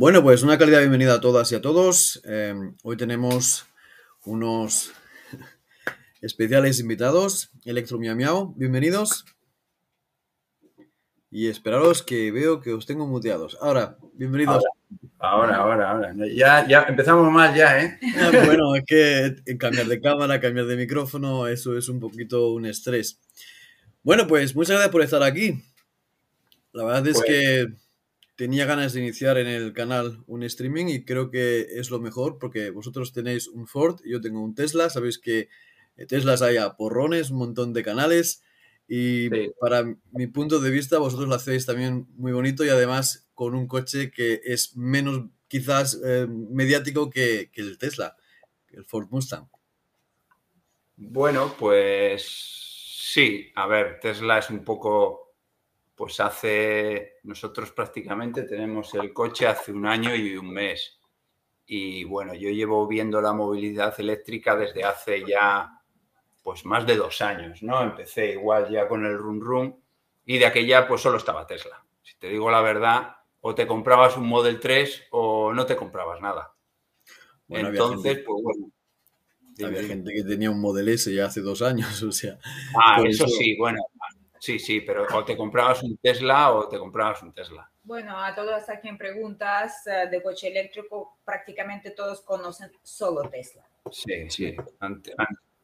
Bueno, pues una calidad bienvenida a todas y a todos. Eh, hoy tenemos unos especiales invitados, Electro Miau Miau, bienvenidos. Y esperaros que veo que os tengo muteados. Ahora, bienvenidos. Ahora, ahora, ahora. Ya, ya empezamos mal ya, ¿eh? Ah, bueno, es que cambiar de cámara, cambiar de micrófono, eso es un poquito un estrés. Bueno, pues muchas gracias por estar aquí. La verdad es Pues- que tenía ganas de iniciar en el canal un streaming y creo que es lo mejor porque vosotros tenéis un Ford y yo tengo un Tesla. Sabéis que eh, Teslas hay a porrones, un montón de canales y Sí. para mi punto de vista vosotros lo hacéis también muy bonito y además con un coche que es menos quizás eh, mediático que, que el Tesla, el Ford Mustang. Bueno, pues sí, a ver, Tesla es un poco, pues hace, nosotros prácticamente tenemos el coche hace un año y un mes. Y bueno, yo llevo viendo la movilidad eléctrica desde hace ya, pues más de dos años, ¿no? Empecé igual ya con el Run Run y de aquella pues solo estaba Tesla. Si te digo la verdad, o te comprabas un Model 3 o no te comprabas nada. Bueno, Entonces, gente- pues bueno. Había dime. gente que tenía un Model S ya hace dos años, o sea. Ah, eso- sí, bueno, sí, sí, pero o te comprabas un Tesla o te comprabas un Tesla. Bueno, a todos a quien preguntas eh, de coche eléctrico, prácticamente todos conocen solo Tesla. Sí, sí. Ante-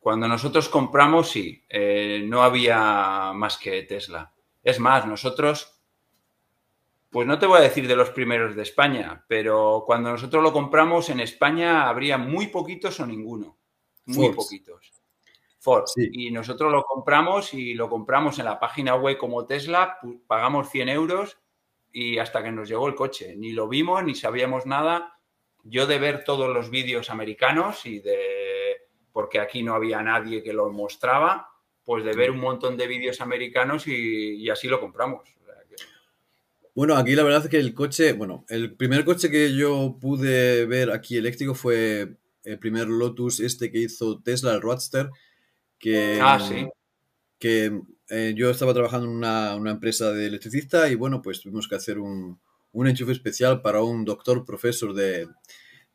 Cuando nosotros compramos, sí, eh, no había más que Tesla. Es más, nosotros, pues no te voy a decir de los primeros de España, pero cuando nosotros lo compramos en España habría muy poquitos o ninguno. Muy poquitos. Ford. Sí. Y nosotros lo compramos y lo compramos en la página web como Tesla, pagamos 100 euros y hasta que nos llegó el coche. Ni lo vimos, ni sabíamos nada. Yo de ver todos los vídeos americanos y de, porque aquí no había nadie que lo mostraba, pues de ver un montón de vídeos americanos y, y así lo compramos. Bueno, aquí la verdad es que el coche, bueno, el primer coche que yo pude ver aquí eléctrico fue el primer Lotus este que hizo Tesla, el Roadster, que, Ah, sí. que eh, yo estaba trabajando en una, una empresa de electricista y bueno, pues tuvimos que hacer un, un enchufe especial para un doctor profesor de, de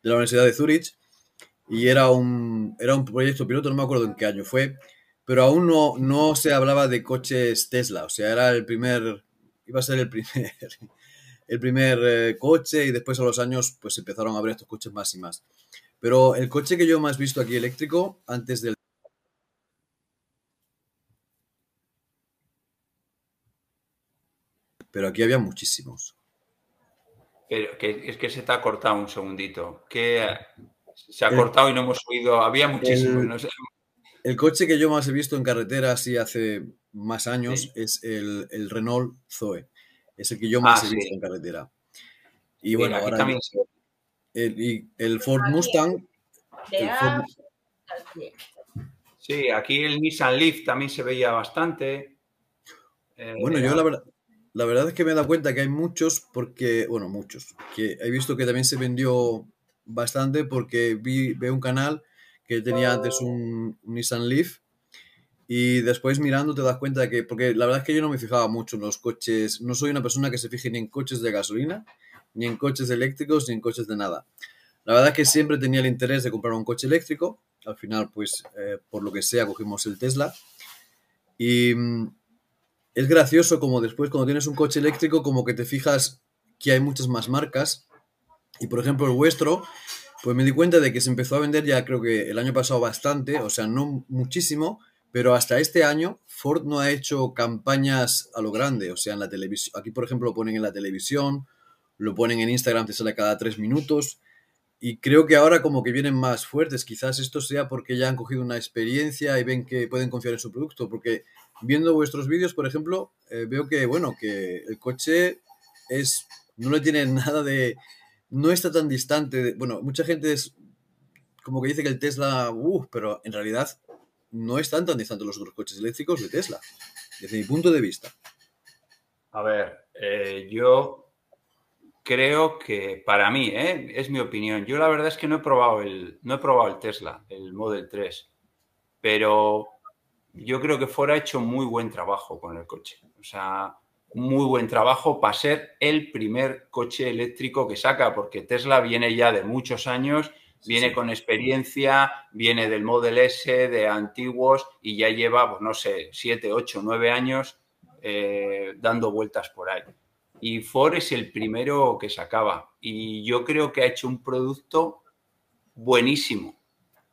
la Universidad de Zurich y era un, era un proyecto piloto, no me acuerdo en qué año fue, pero aún no, no se hablaba de coches Tesla, o sea, era el primer, iba a ser el primer, el primer eh, coche y después a los años pues empezaron a abrir estos coches más y más. Pero el coche que yo más visto aquí eléctrico, antes del... Pero aquí había muchísimos. Pero que, es que se te ha cortado un segundito. Que se ha El- cortado y no hemos oído. Había muchísimos. el- no sé. El coche que yo más he visto en carretera así hace más años es el, el Renault Zoe. Es el que yo más Ah, he sí. visto en carretera. Y bueno, ahora también el, y el Ford. Mustang, Ford-. Sí, aquí el Nissan Leaf también se veía bastante. Eh, Bueno, yo la verdad, la verdad es que me he dado cuenta que hay muchos porque, bueno, muchos, que he visto que también se vendió bastante porque vi, veo un canal que tenía antes un, un Nissan Leaf y después mirando te das cuenta de que, porque la verdad es que yo no me fijaba mucho en los coches, no soy una persona que se fije ni en coches de gasolina, ni en coches eléctricos, ni en coches de nada. La verdad es que siempre tenía el interés de comprar un coche eléctrico, al final pues eh, por lo que sea cogimos el Tesla y... es gracioso como después cuando tienes un coche eléctrico como que te fijas que hay muchas más marcas. Y por ejemplo el vuestro pues me di cuenta de que se empezó a vender ya creo que el año pasado bastante, o sea, no muchísimo, pero hasta este año Ford no ha hecho campañas a lo grande, o sea, en la televisión, aquí por ejemplo lo ponen en la televisión, lo ponen en Instagram, te sale cada tres minutos. Y creo que ahora como que vienen más fuertes, quizás esto sea porque ya han cogido una experiencia y ven que pueden confiar en su producto, porque viendo vuestros vídeos, por ejemplo, eh, veo que, bueno, que el coche es, no le tiene nada de, no está tan distante. bueno, mucha gente es como que dice que el Tesla, uh, pero en realidad no están tan distantes los otros coches eléctricos de Tesla, desde mi punto de vista. A ver, eh, yo creo que para mí, ¿eh? es mi opinión. Yo la verdad es que no he probado el, no he probado el Tesla, el Model 3, pero yo creo que fuera hecho muy buen trabajo con el coche. O sea, muy buen trabajo para ser el primer coche eléctrico que saca, porque Tesla viene ya de muchos años, viene con experiencia, viene del Model S, de antiguos, y ya lleva, pues no sé, siete, ocho, nueve años eh, dando vueltas por ahí. Y Ford es el primero que sacaba. Y yo creo que ha hecho un producto buenísimo.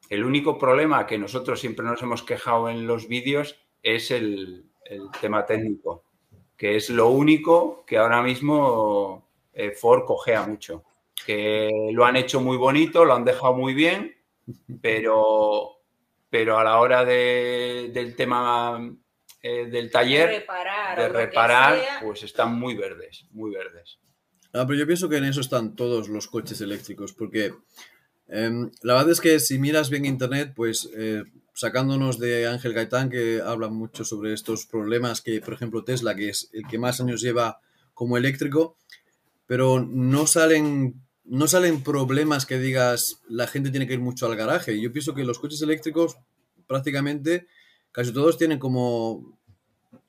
El único problema que nosotros siempre nos hemos quejado en los vídeos es el, tema técnico, que es lo único que ahora mismo eh, Ford cogea mucho. Que lo han hecho muy bonito, lo han dejado muy bien, pero, pero a la hora del tema eh, del taller, de reparar, pues están muy verdes, muy verdes. Ah, pero yo pienso que en eso están todos los coches eléctricos, porque em, la verdad es que si miras bien internet, pues eh, sacándonos de Ángel Gaitán, que habla mucho sobre estos problemas que, por ejemplo, Tesla, que es el que más años lleva como eléctrico, pero no salen, no salen problemas que digas la gente tiene que ir mucho al garaje. Yo pienso que los coches eléctricos prácticamente casi todos tienen como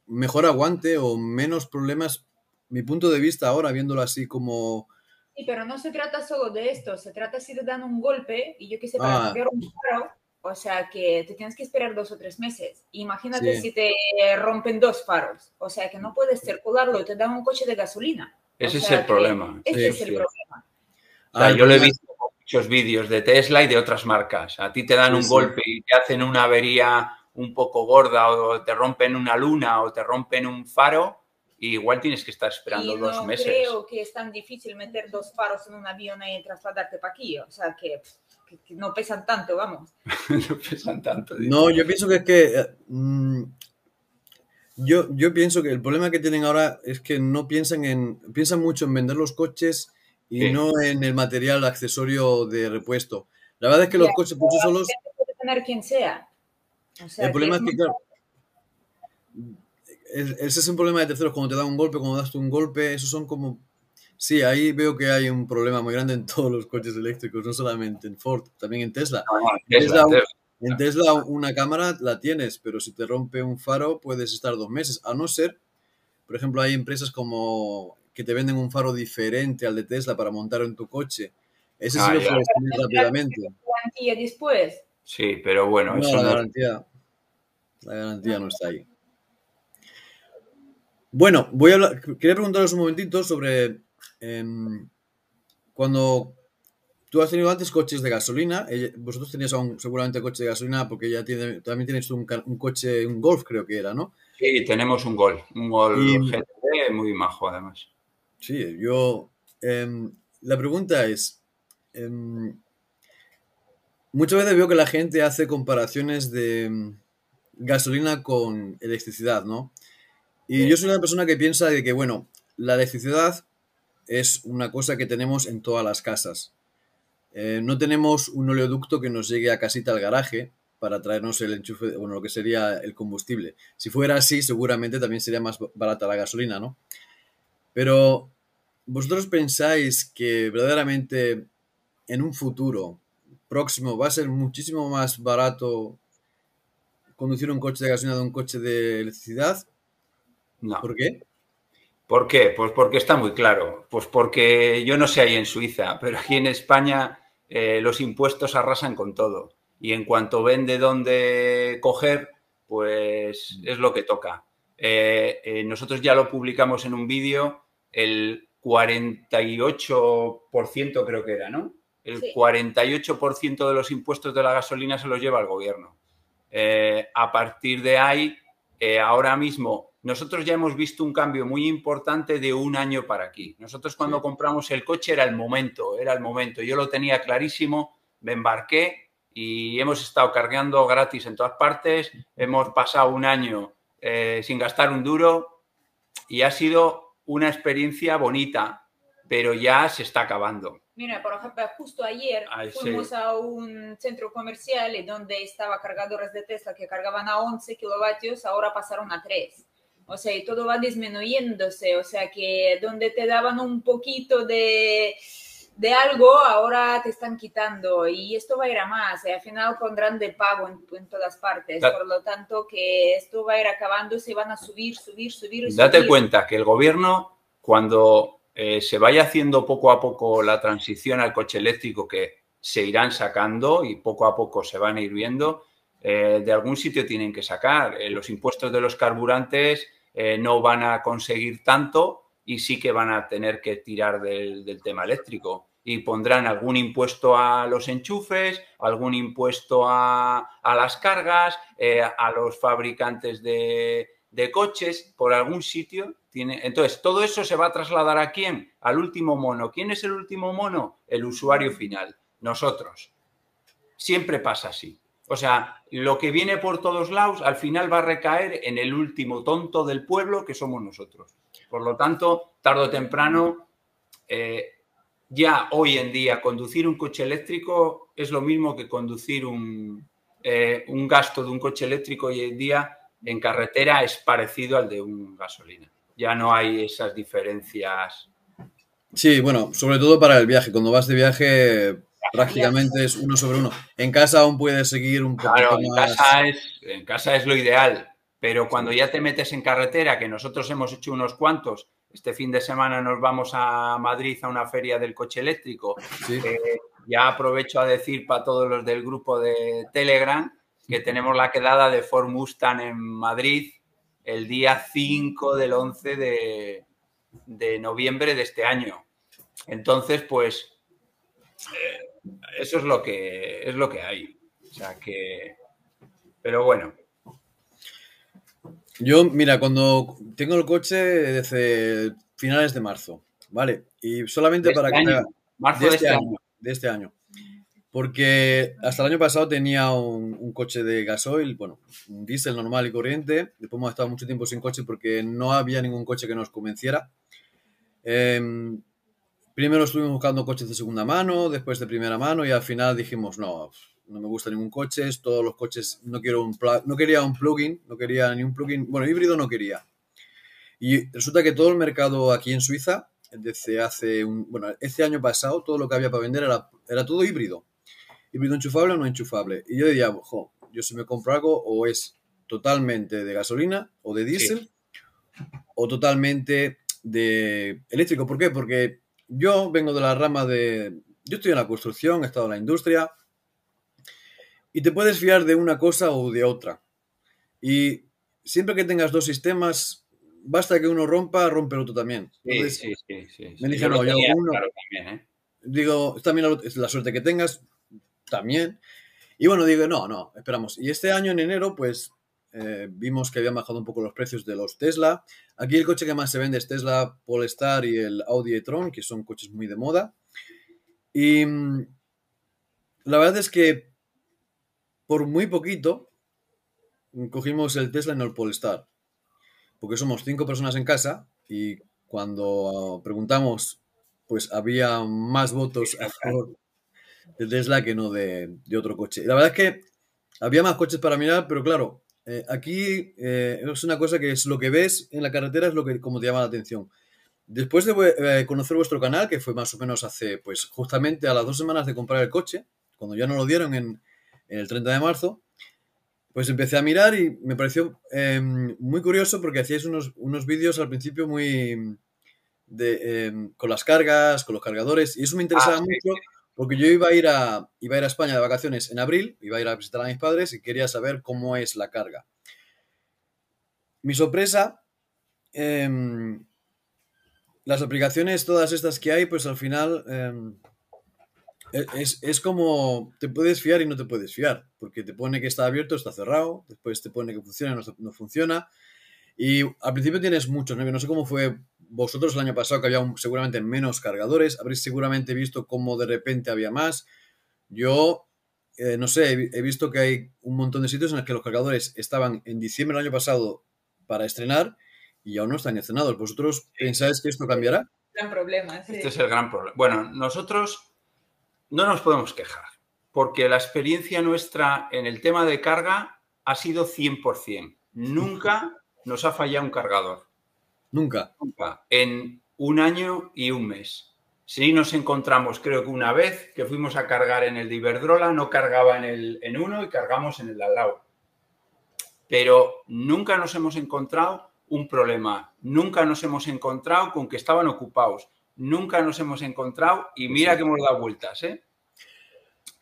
mejor aguante o menos problemas, mi punto de vista ahora, viéndolo así como... Sí, pero no se trata solo de esto, se trata si te dan un golpe y yo qué sé, para ah. cambiar un faro, o sea que te tienes que esperar dos o tres meses. Imagínate si te rompen dos faros, o sea que no puedes circularlo, te dan un coche de gasolina. Ese es el problema. Ese es el problema. Ah, yo lo he visto en muchos vídeos de Tesla y de otras marcas. A ti te dan un golpe y te hacen una avería un poco gorda o te rompen una luna o te rompen un faro, igual tienes que estar esperando dos meses. creo que es tan difícil meter dos faros en un avión y trasladarte para aquí. O sea, que, no pesan tanto, vamos. no pesan tanto. No, yo pienso que es que... Eh, mm, yo, yo pienso que el problema que tienen ahora es que no piensan en... Piensan mucho en vender los coches y no en el material accesorio de repuesto. La verdad es que los coches por sí solos... Puede tener quien sea el problema es que, claro, ese es un problema de terceros, cuando te dan un golpe, cuando das tú un golpe, esos son como... Sí, ahí veo que hay un problema muy grande en todos los coches eléctricos, no solamente en Ford, también en Tesla. en, Tesla una cámara la tienes, pero si te rompe un faro puedes estar dos meses, a no ser, por ejemplo, hay empresas como que te venden un faro diferente al de Tesla para montar en tu coche. Ese sí ah, lo puedes tener rápidamente. después? Sí, pero bueno, no, la, garantía, la garantía no está ahí. Bueno, voy a hablar, quería preguntaros un momentito sobre em, cuando tú has tenido antes coches de gasolina, vosotros teníais aún seguramente coche de gasolina porque ya tiene, también tienes un, coche, un Golf creo que era, ¿no? Sí, tenemos un Golf, un Golf GT muy majo además. Sí, yo, em, la pregunta es, em, Muchas veces veo que la gente hace comparaciones de gasolina con electricidad, ¿no? Y yo soy una persona que piensa de que, bueno, la electricidad es una cosa que tenemos en todas las casas. Eh, no tenemos un oleoducto que nos llegue a casita al garaje para traernos el enchufe, bueno, lo que sería el combustible. Si fuera así, seguramente también sería más barata la gasolina, ¿no? Pero, ¿vosotros pensáis que verdaderamente en un futuro próximo va a ser muchísimo más barato conducir un coche de gasolina de un coche de electricidad? No. ¿Por qué? ¿Por qué? Pues porque está muy claro. Pues porque yo no sé ahí en Suiza, pero aquí en España eh, los impuestos arrasan con todo. Y en cuanto ven de dónde coger, pues es lo que toca. Eh, eh, nosotros ya lo publicamos en un vídeo, el 48% creo que era, ¿no? el 48% de los impuestos de la gasolina se los lleva el gobierno. Eh, a partir de ahí, eh, ahora mismo, nosotros ya hemos visto un cambio muy importante de un año para aquí. Nosotros cuando compramos el coche era el momento, era el momento. Yo lo tenía clarísimo, me embarqué y hemos estado cargando gratis en todas partes. Hemos pasado un año eh, sin gastar un duro y ha sido una experiencia bonita, pero ya se está acabando. Mira, por ejemplo, justo ayer fuimos a un centro comercial donde estaba cargadores de Tesla que cargaban a 11 kilovatios, ahora pasaron a 3. O sea, y todo va disminuyéndose. O sea, que donde te daban un poquito de, de algo ahora te están quitando y esto va a ir a más. Y al final pondrán de pago en, todas partes. Por lo tanto, que esto va a ir acabando y se van a subir, subir, subir. Date cuenta que el gobierno, cuando eh, se vaya haciendo poco a poco la transición al coche eléctrico, que se irán sacando y poco a poco se van a ir viendo, eh, de algún sitio tienen que sacar. Eh, los impuestos de los carburantes no van a conseguir tanto y sí que van a tener que tirar del, tema eléctrico y pondrán algún impuesto a los enchufes, algún impuesto a, las cargas, eh, a los fabricantes de, coches, por algún sitio. Tiene... Entonces, todo eso se va a trasladar a quién? Al último mono. ¿Quién es el último mono? El usuario final, nosotros. Siempre pasa así. O sea, lo que viene por todos lados al final va a recaer en el último tonto del pueblo que somos nosotros. Por lo tanto, tarde o temprano, eh, ya hoy en día conducir un coche eléctrico es lo mismo que conducir un, eh, un gasto de un coche eléctrico hoy en día en carretera es parecido al de un gasolina. Ya no hay esas diferencias. Sí, bueno, sobre todo para el viaje. Cuando vas de viaje prácticamente es uno sobre uno. En casa aún puedes seguir un poco claro, en Casa es, en casa es lo ideal, pero cuando ya te metes en carretera, que nosotros hemos hecho unos cuantos, este fin de semana nos vamos a Madrid a una feria del coche eléctrico. ya aprovecho a decir para todos los del grupo de Telegram que tenemos la quedada de Ford Mustang en Madrid el día 5 del 11 de, de noviembre de este año. Entonces, pues eh, eso es lo que es lo que hay. O sea que, pero bueno, yo, mira, cuando tengo el coche desde finales de marzo, ¿vale? Y solamente para este que... Marzo de, este, este año, De este año. Porque hasta el año pasado tenía un, coche de gasoil, bueno, un diésel normal y corriente. Después hemos estado mucho tiempo sin coche porque no había ningún coche que nos convenciera. Em, primero estuvimos buscando coches de segunda mano, después de primera mano y al final dijimos, no, no me gusta ningún coche, todos los coches, no quiero un no quería un plugin, no quería ni un plugin, bueno, híbrido no quería. Y resulta que todo el mercado aquí en Suiza, desde hace un, bueno, este año pasado, todo lo que había para vender era, era todo híbrido. Híbrido enchufable o no enchufable. Y yo decía, jo, yo si me compro algo o es totalmente de gasolina o de diésel o totalmente de eléctrico. ¿Por qué? Porque yo vengo de la rama de... Yo estoy en la construcción, he estado en la industria, y te puedes fiar de una cosa o de otra. Y siempre que tengas dos sistemas, basta que uno rompa, rompe el otro también. sí, sí, sí, Me dijeron, no, yo uno. también, ¿eh? Digo, también la suerte que tengas, también. Y bueno, digo, no, no, esperamos. Y este año en enero, pues eh, vimos que habían bajado un poco los precios de los Tesla. Aquí el coche que más se vende es Tesla Polestar y el Audi e-tron, que son coches muy de moda. Y mm, la verdad es que por muy poquito cogimos el Tesla en el Polestar. Porque somos cinco personas en casa y cuando preguntamos, pues había más votos a favor de Tesla que no de, otro coche. La verdad es que había más coches para mirar, pero claro, eh, aquí eh, es una cosa que es lo que ves en la carretera, es lo que como te llama la atención. Después de eh, conocer vuestro canal, que fue más o menos hace, pues justamente a las dos semanas de comprar el coche, cuando ya no lo dieron en, en el 30 de marzo, pues empecé a mirar y me pareció em, muy curioso porque hacíais unos, unos vídeos al principio muy de, em, con las cargas, con los cargadores, y eso me interesaba ah, mucho porque yo iba a, ir a, iba a ir a España de vacaciones en abril, iba a ir a visitar a mis padres y quería saber cómo es la carga. Mi sorpresa, em, las aplicaciones, todas estas que hay, pues al final e, es, como te puedes fiar y no te puedes fiar, porque te pone que está abierto, está cerrado, después te pone que funciona, no, no funciona. Y al principio tienes muchos, no sé cómo fue vosotros el año pasado, que había seguramente menos cargadores, habréis seguramente visto cómo de repente había más. Yo, eh, no sé, he, visto que hay un montón de sitios en los que los cargadores estaban en diciembre del año pasado para estrenar y aún no están estrenados. ¿Vosotros pensáis que esto cambiará? Gran problema. Este es el gran problema. Bueno, nosotros no nos podemos quejar, porque la experiencia nuestra en el tema de carga ha sido 100%. Nunca nos ha fallado un cargador. Nunca. Nunca. En un año y un mes. Sí nos encontramos, creo que una vez, que fuimos a cargar en el de Iberdrola, no cargaba en, el, en uno y cargamos en el de al lado. Pero nunca nos hemos encontrado un problema, nunca nos hemos encontrado con que estaban ocupados, nunca nos hemos encontrado, y mira que hemos dado vueltas, ¿eh?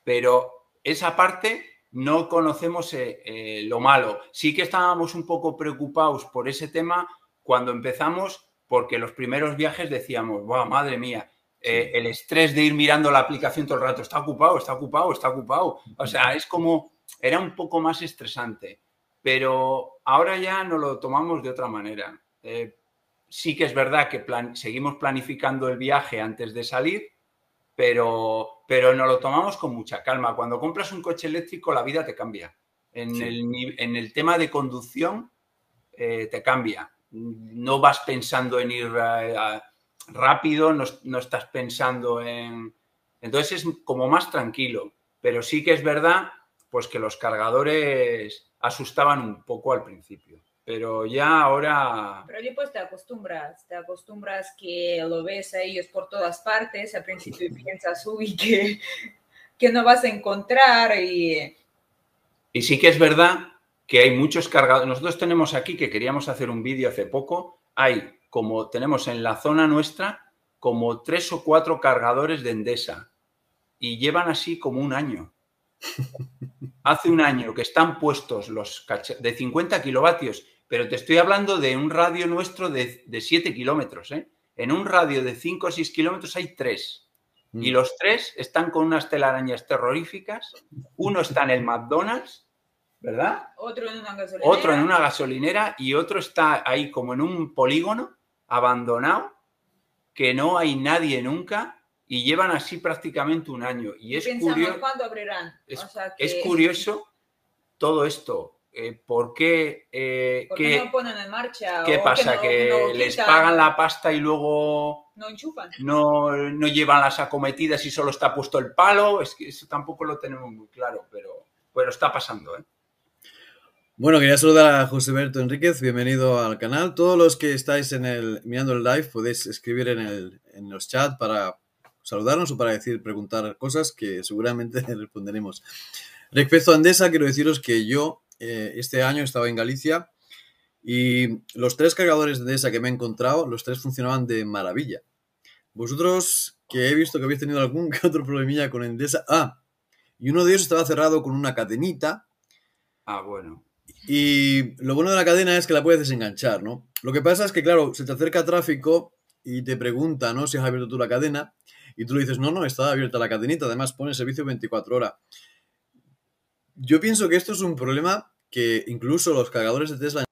Pero esa parte no conocemos eh, eh, lo malo. Sí que estábamos un poco preocupados por ese tema cuando empezamos, porque los primeros viajes decíamos, wow, madre mía, eh, el estrés de ir mirando la aplicación todo el rato, está ocupado, está ocupado, está ocupado. O sea, es como, era un poco más estresante, pero ahora ya no lo tomamos de otra manera. sí que es verdad que seguimos planificando el viaje antes de salir, pero, pero nos lo tomamos con mucha calma. Cuando compras un coche eléctrico, la vida te cambia. En, el, tema de conducción, eh, te cambia. No vas pensando en ir eh, rápido, no, estás pensando en... Entonces es como más tranquilo. Pero sí que es verdad pues que los cargadores asustaban un poco al principio pero ya ahora... Pero después te acostumbras, te acostumbras que lo ves a ellos por todas partes, al principio piensas, uy, que, que no vas a encontrar y... Y sí que es verdad que hay muchos cargadores. Nosotros tenemos aquí, que queríamos hacer un vídeo hace poco, hay como tenemos en la zona nuestra como tres o cuatro cargadores de Endesa y llevan así como un año. Hace un año que están puestos los de 50 kilovatios pero te estoy hablando de un radio nuestro de, de 7 kilómetros. ¿eh? En un radio de 5 o 6 kilómetros hay tres. Y mm. los tres están con unas telarañas terroríficas. Uno está en el McDonald's, ¿verdad? Otro en una gasolinera. Otro en una gasolinera y otro está ahí como en un polígono abandonado, que no hay nadie nunca y llevan así prácticamente un año. Y es curioso. ¿Cuándo abrirán? es curioso todo esto. Eh, ¿por qué? Eh, qué, no ponen en marcha? ¿Qué pasa? ¿Que, les pagan la pasta y luego no enchufan? No, llevan las acometidas y solo está puesto el palo. Es que eso tampoco lo tenemos muy claro, pero, pero está pasando. ¿eh? Bueno, quería saludar a José Berto Enríquez, bienvenido al canal. Todos los que estáis en el, mirando el live podéis escribir en, el, en los chats para saludarnos o para decir, preguntar cosas que seguramente responderemos. Respecto a Andesa, quiero deciros que yo eh, este año estaba en Galicia y los tres cargadores de esa que me he encontrado, los tres funcionaban de maravilla. Vosotros, que he visto que habéis tenido algún que otro problemilla con Endesa. Ah, y uno de ellos estaba cerrado con una cadenita. Ah, bueno. Y lo bueno de la cadena es que la puedes desenganchar, ¿no? Lo que pasa es que, claro, se te acerca tráfico y te pregunta, ¿no? Si has abierto tú la cadena. Y tú le dices, no, no, está abierta la cadenita. Además, pone servicio 24 horas. Yo pienso que esto es un problema que incluso los cargadores de Tesla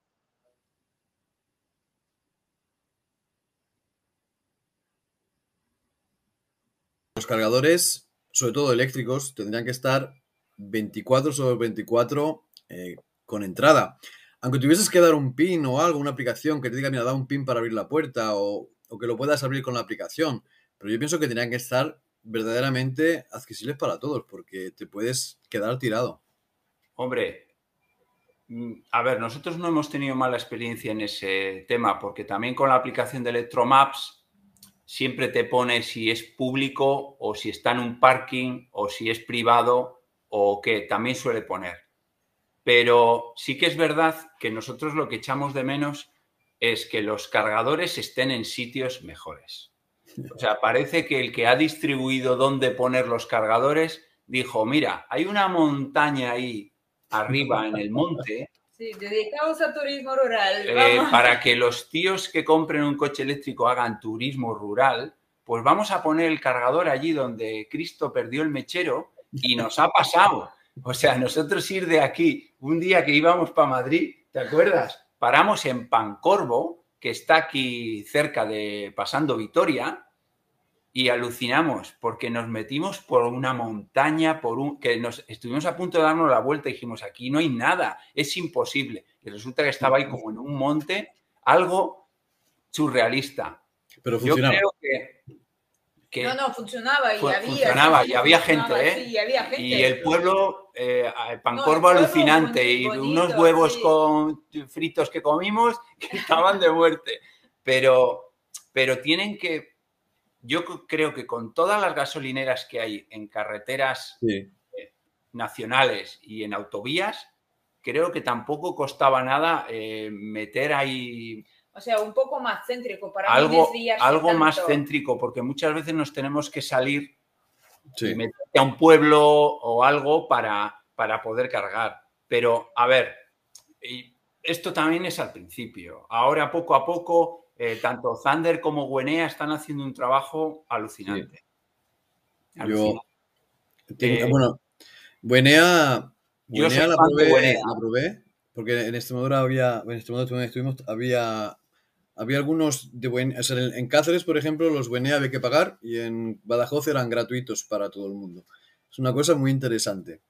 los cargadores, sobre todo eléctricos, tendrían que estar 24 sobre 24 eh, con entrada. Aunque tuvieses que dar un pin o algo, una aplicación que te diga, mira, da un pin para abrir la puerta o, que lo puedas abrir con la aplicación. Pero yo pienso que tendrían que estar verdaderamente accesibles para todos porque te puedes quedar tirado. Hombre, mm, a ver, nosotros no hemos tenido mala experiencia en ese tema, porque también con la aplicación de Electromaps siempre te pone si es público o si está en un parking o si es privado o qué, también suele poner. Pero sí que es verdad que nosotros lo que echamos de menos es que los cargadores estén en sitios mejores. O sea, parece que el que ha distribuido dónde poner los cargadores dijo, mira, hay una montaña ahí arriba en el monte. Sí, dedicados a turismo rural. Eh, para que los tíos que compren un coche eléctrico hagan turismo rural, pues vamos a poner el cargador allí donde Cristo perdió el mechero y nos ha pasado. O sea, nosotros ir de aquí, un día que íbamos para Madrid, ¿te acuerdas? Paramos en Pancorvo, que está aquí cerca de pasando Vitoria, y alucinamos porque nos metimos por una montaña, por un que nos estuvimos a punto de darnos la vuelta y dijimos, aquí no hay nada, es imposible. Y resulta que estaba ahí como en un monte, algo surrealista. Pero funcionaba. Yo creo que, no, no, funcionaba y había. Funcionaba y había gente, ¿eh? y, había gente. y el pueblo, eh, Pancorvo alucinante y unos huevos con fritos que comimos que estaban de muerte. Pero, pero tienen que yo creo que con todas las gasolineras que hay en carreteras eh, nacionales y en autovías, creo que tampoco costaba nada eh, meter ahí... O sea, un poco más céntrico para algo, algo más céntrico, porque muchas veces nos tenemos que salir y meterte a un pueblo o algo para, para poder cargar. Pero, a ver, esto también es al principio. Ahora, poco a poco, eh, tanto Thunder como Guenea están haciendo un trabajo alucinante. Yo, eh, bueno, Guenea, Guenea, la, probé, porque en Extremadura había, en Extremadura estuvimos, había, había algunos de Guenea, en, Cáceres, por ejemplo, los Guenea había que pagar y en Badajoz eran gratuitos para todo el mundo. Es una cosa muy interesante.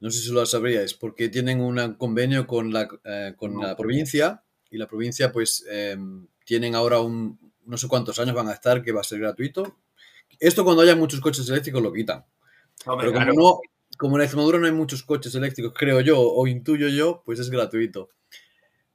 No sé si lo sabríais, porque tienen un convenio con la, eh, con la provincia y la provincia pues em, tienen ahora un, no sé cuántos años van a estar que va a ser gratuito. Esto cuando haya muchos coches eléctricos lo quitan. Pero como, no, como en Extremadura no hay muchos coches eléctricos, creo yo, o intuyo yo, pues es gratuito.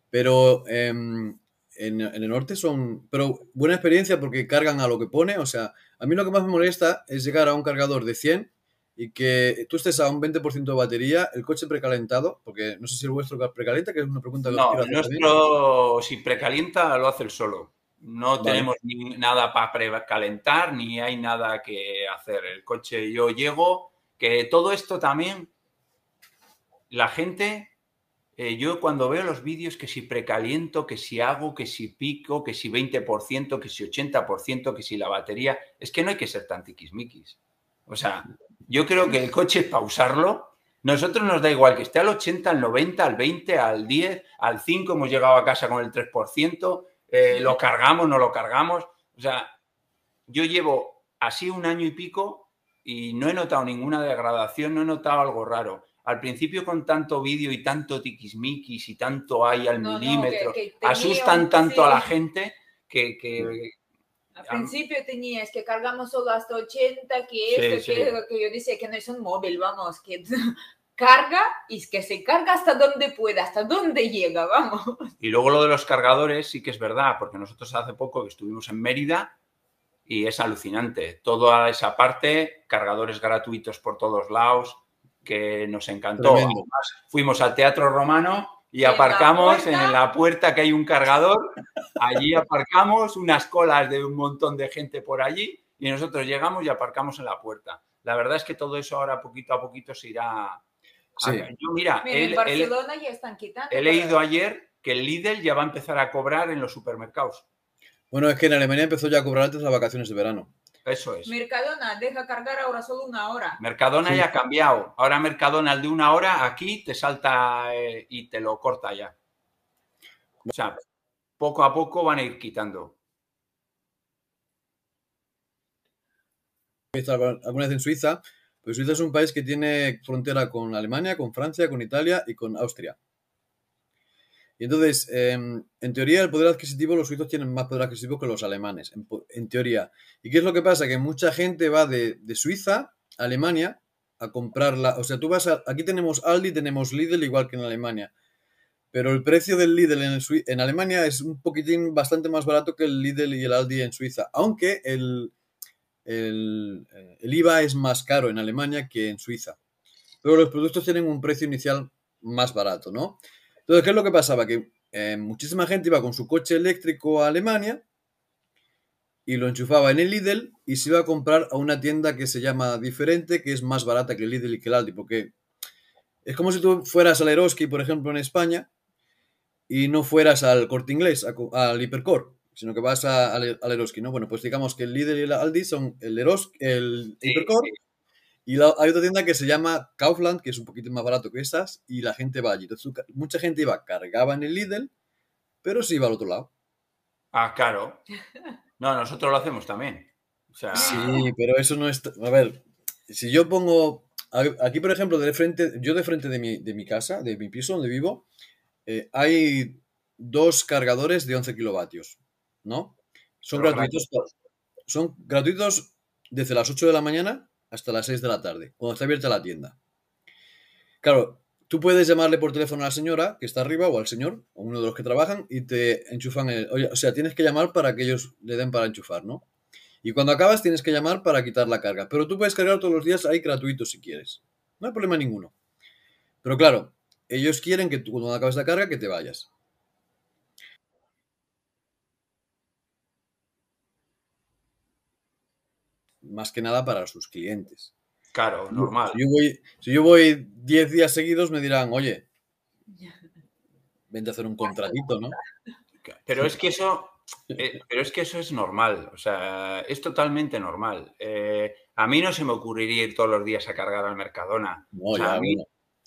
Pero em, en, en, el norte son... Pero buena experiencia porque cargan a lo que pone. O sea, a mí lo que más me molesta es llegar a un cargador de 100 y que tú estés a un 20% de batería, el coche precalentado, porque no sé si el vuestro precalienta, que es una pregunta que No, el nuestro, si precalienta, lo hace el solo. No tenemos ni nada para precalentar, ni hay nada que hacer. El coche, yo llego, que todo esto también, la gente, eh, yo cuando veo los vídeos, que si precaliento, que si hago, que si pico, que si 20%, que si 80%, que si la batería, es que no hay que ser tan tiquismiquis. O sea, yo creo que el coche es pausarlo. Nosotros nos da igual que esté al 80, al 90, al 20, al 10, al 5, hemos llegado a casa con el 3%, eh, lo cargamos, no lo cargamos. O sea, yo llevo así un año y pico y no he notado ninguna degradación, no he notado algo raro. Al principio con tanto vídeo y tanto tiquismiquis y tanto hay al milímetro, asustan tanto a la gente que, al principio tenías que cargamos solo hasta 80, que esto, que, yo decía que no es un móvil, vamos, que carga y que se carga hasta donde pueda, hasta donde llega, vamos. Y luego lo de los cargadores sí que es verdad, porque nosotros hace poco que estuvimos en Mérida y es alucinante. Toda esa parte, cargadores gratuitos por todos lados, que nos encantó. fuimos al Teatro Romano y aparcamos en la puerta que hay un cargador. Allí aparcamos, unas colas de un montón de gente por allí y nosotros llegamos y aparcamos en la puerta. La verdad es que todo eso ahora poquito a poquito se irá. Yo, mira, en Barcelona ya están quitando. He leído ayer que el Lidl ya va a empezar a cobrar en los supermercados. Bueno, es que en Alemania empezó ya a cobrar antes de las vacaciones de verano. Eso es. Mercadona deja cargar ahora solo una hora. Mercadona ya ha cambiado. Ahora Mercadona el de una hora aquí te salta eh, y te lo corta ya. O sea, poco a poco van a ir quitando. alguna vez en Suiza, pues Suiza es un país que tiene frontera con Alemania, con Francia, con Italia y con Austria. Y entonces, em, en teoría, el poder adquisitivo, los suizos tienen más poder adquisitivo que los alemanes, en, teoría. ¿Y qué es lo que pasa? Que mucha gente va de, Suiza a Alemania a comprarla. O sea, tú vas a, aquí tenemos Aldi, tenemos Lidl, igual que en Alemania. Pero el precio del Lidl en, Alemania es un poquitín bastante más barato que el Lidl y el Aldi en Suiza. Aunque el, el, el IVA es más caro en Alemania que en Suiza. Pero los productos tienen un precio inicial más barato, ¿no? Entonces, ¿qué es lo que pasaba? Que eh, muchísima gente iba con su coche eléctrico a Alemania y lo enchufaba en el Lidl y se iba a comprar a una tienda que se llama diferente, que es más barata que el Lidl y que el Aldi, porque es como si tú fueras al Eroski, por ejemplo, en España, y no fueras al Corte Inglés, al Hipercore, sino que vas al, Eroski, ¿no? Bueno, pues digamos que el Lidl y el Aldi son el Eroski, el Hipercore y hay otra tienda que se llama Kaufland, que es un poquito más barato que esas, y la gente va allí. Entonces, mucha gente iba, cargaba en el Lidl, pero se iba al otro lado. Ah, claro. No, nosotros lo hacemos también. Sí, pero eso no es... A ver, si yo pongo... Aquí, por ejemplo, de frente, yo de frente de mi, casa, de mi piso donde vivo, eh, hay dos cargadores de 11 kilovatios, ¿no? Son gratuitos. Son gratuitos desde las 8 de la mañana hasta las 6 de la tarde, cuando está abierta la tienda. Claro, tú puedes llamarle por teléfono a la señora que está arriba o al señor, o uno de los que trabajan, y te enchufan o sea, tienes que llamar para que ellos le den para enchufar, ¿no? Y cuando acabas tienes que llamar para quitar la carga. Pero tú puedes cargar todos los días ahí gratuito si quieres. No hay problema ninguno. Pero claro, ellos quieren que tú cuando acabes la carga que te vayas. Más que nada para sus clientes. Claro, normal. Si yo voy, 10 días seguidos, me dirán, oye, vente a hacer un contratito, ¿no? Pero es que eso, eh, pero es que eso es normal, o sea, es totalmente normal. Eh, a mí no se me ocurriría ir todos los días a cargar al Mercadona.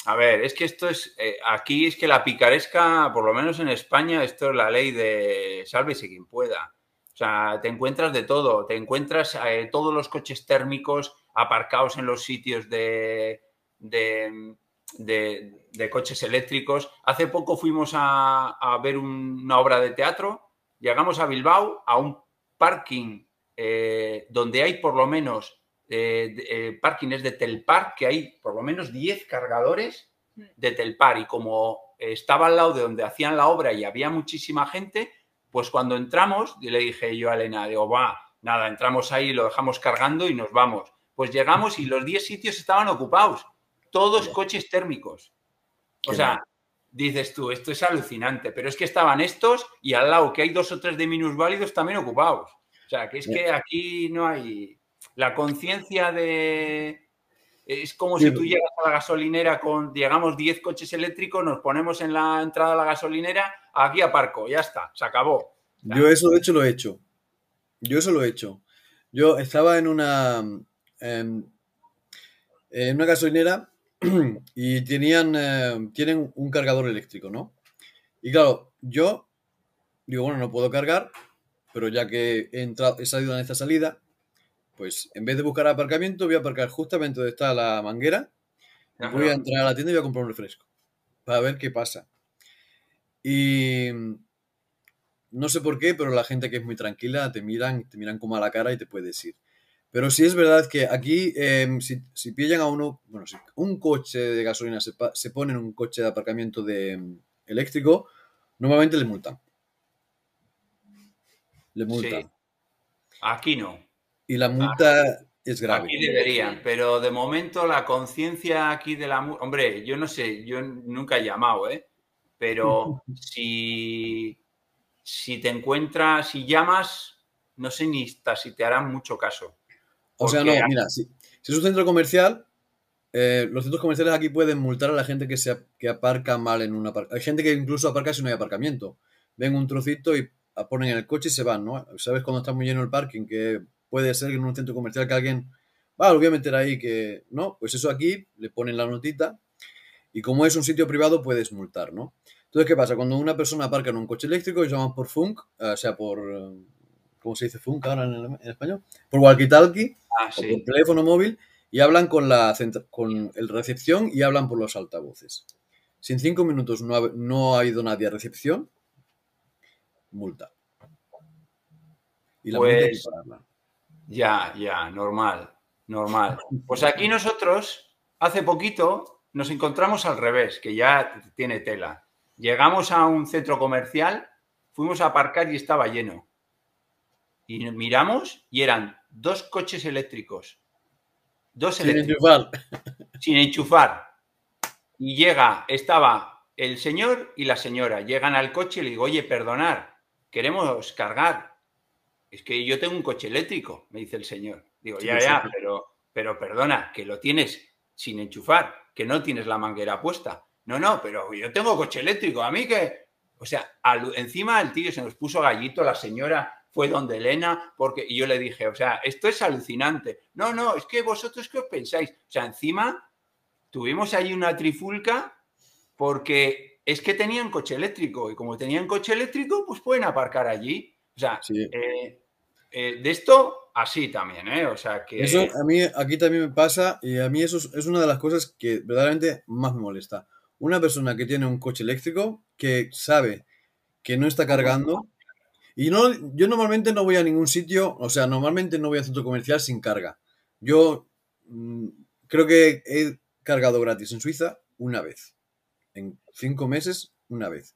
a, ver, es que esto es, eh, aquí es que la picaresca, por lo menos en España, esto es la ley de sálvese quien pueda. O sea, te encuentras de todo, te encuentras todos los coches térmicos aparcados en los sitios de, de, coches eléctricos. Hace poco fuimos a, ver una obra de teatro, llegamos a Bilbao, a un parking eh, donde hay por lo menos eh, eh, parkings de Telpar, que hay por lo menos 10 cargadores de Telpar y como estaba al lado de donde hacían la obra y había muchísima gente, pues cuando entramos, le dije yo a Elena, digo, va, nada, entramos ahí, lo dejamos cargando y nos vamos. Pues llegamos y los 10 sitios estaban ocupados, todos coches térmicos. O sea, dices tú, esto es alucinante, pero es que estaban estos y al lado que hay dos o tres de minusválidos también ocupados. O sea, que es que aquí no hay la conciencia de... Es como si tú llegas a la gasolinera con, llegamos 10 coches eléctricos, nos ponemos en la entrada de la gasolinera, aquí aparco, ya está, se acabó. Yo eso de hecho lo he hecho. Yo eso lo he hecho. Yo estaba en una, Em, en una gasolinera y tenían, em, tienen un cargador eléctrico, ¿no? Y claro, yo digo, bueno, no puedo cargar, pero ya que he, entrado, he salido en esta salida, pues en vez de buscar aparcamiento, voy a aparcar justamente donde está la manguera, voy a entrar a la tienda y voy a comprar un refresco para ver qué pasa. Y no sé por qué, pero la gente que es muy tranquila te miran, te miran como a la cara y te puedes ir. Pero sí es verdad que aquí, em, si, si, pillan a uno, bueno, si un coche de gasolina se, se pone en un coche de aparcamiento de, em, eléctrico, normalmente le multan. Le multan. Aquí no. Y la multa es grave. Aquí deberían, pero de momento la conciencia aquí de la... Hombre, yo no sé, yo nunca he llamado, ¿eh? Pero si, si te encuentras, si llamas, no sé ni si te harán mucho caso. O sea, no, mira, si, es un centro comercial, eh, los centros comerciales aquí pueden multar a la gente que, se, que aparca mal en una Hay gente que incluso aparca si no hay aparcamiento. Ven un trocito y ponen en el coche y se van, ¿no? ¿Sabes cuando está muy lleno el parking? Que puede ser que en un centro comercial que alguien, va, lo voy a meter ahí, que no, pues eso aquí le ponen la notita y como es un sitio privado puedes multar, ¿no? Entonces, ¿qué pasa? Cuando una persona aparca en un coche eléctrico, llaman por funk, o sea, por, ¿cómo se dice funk ahora en, español? Por walkie-talkie, ah, por teléfono móvil, y hablan con, la, con el recepción y hablan por los altavoces. Si en cinco minutos no ha, no ha ido nadie a recepción, multa. Y la pues, Ya, ya, normal, normal. Pues aquí nosotros, hace poquito, nos encontramos al revés, que ya tiene tela. Llegamos a un centro comercial, fuimos a aparcar y estaba lleno. Y miramos y eran dos coches eléctricos. Dos Sin enchufar. Sin enchufar. Y llega, estaba el señor y la señora. Llegan al coche y le digo, oye, perdonar, queremos cargar. Es que yo tengo un coche eléctrico, me dice el señor. Digo, ya, ya, pero, pero perdona, que lo tienes sin enchufar, que no tienes la manguera puesta. No, no, pero yo tengo coche eléctrico, a mí que... O sea, encima el tío se nos puso gallito, la señora fue donde Elena, porque y yo le dije, o sea, esto es alucinante. No, no, es que vosotros qué os pensáis. O sea, encima tuvimos ahí una trifulca porque es que tenían coche eléctrico y como tenían coche eléctrico, pues pueden aparcar allí. O sea, eh, eh, de esto así también, ¿eh? O sea, que... Eso a mí aquí también me pasa y a mí eso es una de las cosas que verdaderamente más me molesta. Una persona que tiene un coche eléctrico que sabe que no está cargando y no, yo normalmente no voy a ningún sitio, o sea, normalmente no voy a centro comercial sin carga. Yo mm, creo que he cargado gratis en Suiza una vez. En cinco meses, una vez.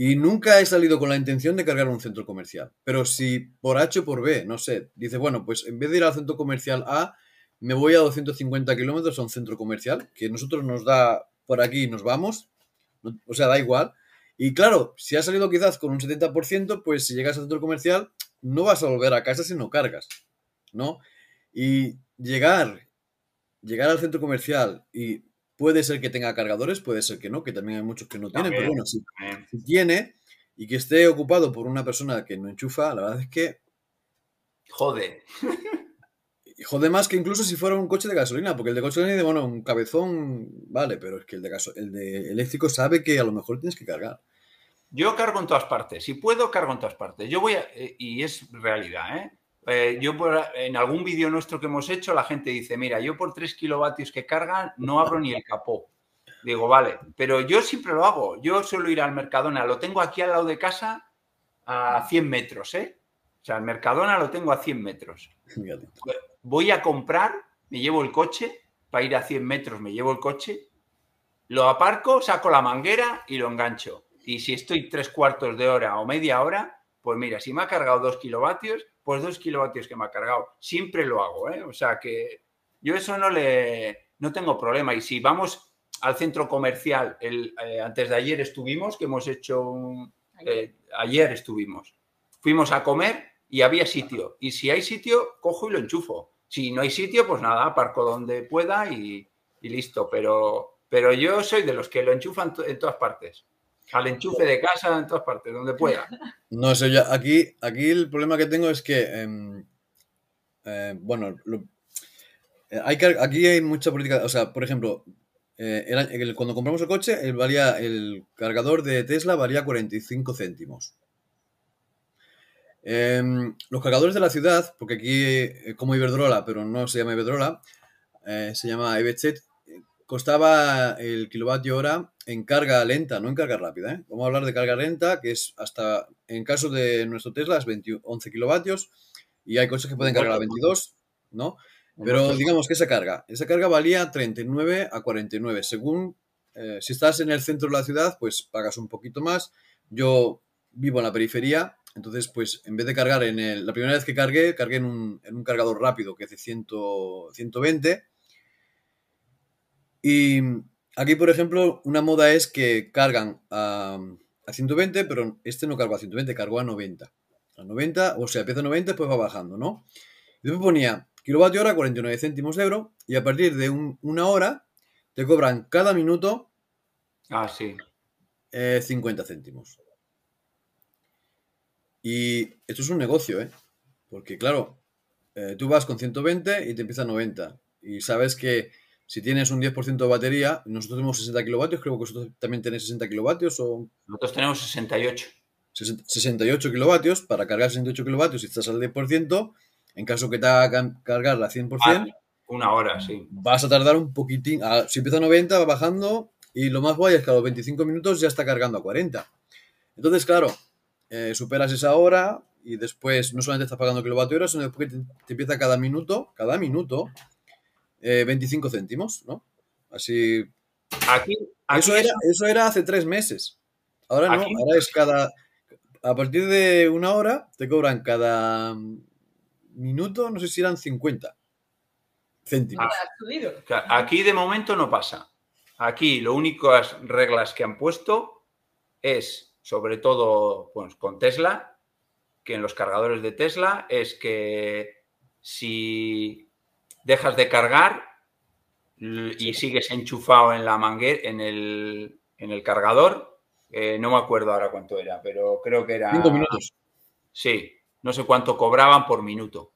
Y nunca he salido con la intención de cargar un centro comercial. Pero si por H o por B, no sé, dice, bueno, pues en vez de ir al centro comercial A, me voy a 250 kilómetros a un centro comercial, que nosotros nos da por aquí y nos vamos. O sea, da igual. Y claro, si has salido quizás con un 70%, pues si llegas al centro comercial, no vas a volver a casa si no cargas, ¿no? Y llegar, llegar al centro comercial y puede ser que tenga cargadores, puede ser que no, que también hay muchos que no tienen, pero bueno, si, tiene y que esté ocupado por una persona que no enchufa, la verdad es que... Jode. Jode más que incluso si fuera un coche de gasolina, porque el de gasolina de, bueno, un cabezón, vale, pero es que el de, el de eléctrico sabe que a lo mejor tienes que cargar. Yo cargo en todas partes. Si puedo, cargo en todas partes. Yo voy a, eh, y es realidad, ¿eh? Eh yo en algún vídeo nuestro que hemos hecho, la gente dice, mira, yo por 3 kilovatios que cargan no abro ni el capó. Digo, vale, pero yo siempre lo hago. Yo suelo ir al Mercadona, lo tengo aquí al lado de casa a 100 metros, ¿eh? O sea, el Mercadona lo tengo a 100 metros. Voy a comprar, me llevo el coche, para ir a 100 metros me llevo el coche, lo aparco, saco la manguera y lo engancho y si estoy tres cuartos de hora o media hora, pues mira, si me ha cargado dos kilovatios, pues dos kilovatios que me ha cargado. Siempre lo hago, ¿eh? O sea que yo eso no le, no tengo problema. Y si vamos al centro comercial, el, eh, antes de ayer estuvimos, que hemos hecho un, eh, ayer estuvimos, fuimos a comer y había sitio. Y si hay sitio, cojo y lo enchufo. Si no hay sitio, pues nada, aparco donde pueda y, y listo. Pero, pero yo soy de los que lo enchufan en todas partes. Al enchufe de casa, en todas partes, donde pueda. No sé, ya aquí, aquí el problema que tengo es que, em, eh, bueno, eh, aquí hay mucha política, o sea, por ejemplo, eh, cuando compramos el coche, el, el cargador de Tesla valía 45 céntimos. Em, los cargadores de la ciudad, porque aquí como Iberdrola, pero no se llama Iberdrola, se llama Ebechet, costaba el kilovatio hora en carga lenta, no en carga rápida. ¿eh? Vamos a hablar de carga lenta, que es hasta, en caso de nuestro Tesla, es 11 kilovatios y hay coches que pueden cargar a 22, ¿no? Pero digamos que esa carga, esa carga valía 39 a 49. Según, eh, si estás en el centro de la ciudad, pues pagas un poquito más. Yo vivo en la periferia, entonces, pues en vez de cargar en el, la primera vez que cargué, cargué en un, en un cargador rápido que hace 100, 120 y aquí, por ejemplo, una moda es que cargan a, 120, pero este no cargó a 120, cargó a 90. A 90, o sea, empieza a 90, pues va bajando, ¿no? Y después ponía kilovatio hora 49 céntimos de euro y a partir de una hora te cobran cada minuto ah, sí. 50 eh, céntimos. Y esto es un negocio, ¿eh? Porque claro, eh, tú vas con 120 y te empieza a 90. Y sabes que si tienes un 10% de batería, nosotros tenemos 60 kilovatios, creo que vosotros también tenéis 60 kilovatios o... Nosotros tenemos 68. 68 kilovatios, para cargar 68 kilovatios si estás al 10%, en caso que te haga cargar la 100%... Ah, una hora, sí. Vas a tardar un poquitín, si empieza a 90 va bajando y lo más guay es que a los 25 minutos ya está cargando a 40. Entonces, claro, eh, superas esa hora y después no solamente estás pagando kilovatios, sino después te, te empieza cada minuto, cada minuto 25 eh, céntimos, ¿no? Así. Aquí, eso, era, eso era hace tres meses. Ahora no, ahora es cada. A partir de una hora te cobran cada minuto, no sé si eran 50 céntimos. Ah, aquí de momento no pasa. Aquí lo únicas reglas que han puesto es, sobre todo pues, con Tesla, que en los cargadores de Tesla es que si dejas de cargar y sigues enchufado en la manguera, en el, en el cargador. Eh, no me acuerdo ahora cuánto era, pero creo que era. Cinco minutos. Sí, no sé cuánto cobraban por minuto.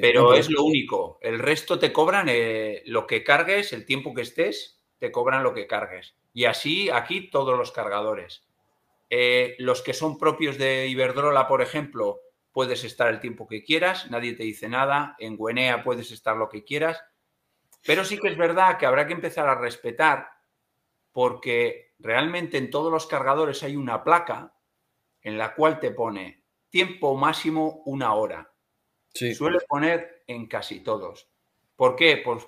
Pero es lo único. El resto te cobran eh, lo que cargues, el tiempo que estés, te cobran lo que cargues. Y así aquí todos los cargadores. Eh, los que son propios de Iberdrola, por ejemplo, puedes estar el tiempo que quieras, nadie te dice nada, en Guenea puedes estar lo que quieras, pero sí que es verdad que habrá que empezar a respetar porque realmente en todos los cargadores hay una placa en la cual te pone tiempo máximo una hora. Sí. Suele poner en casi todos. ¿Por qué? Pues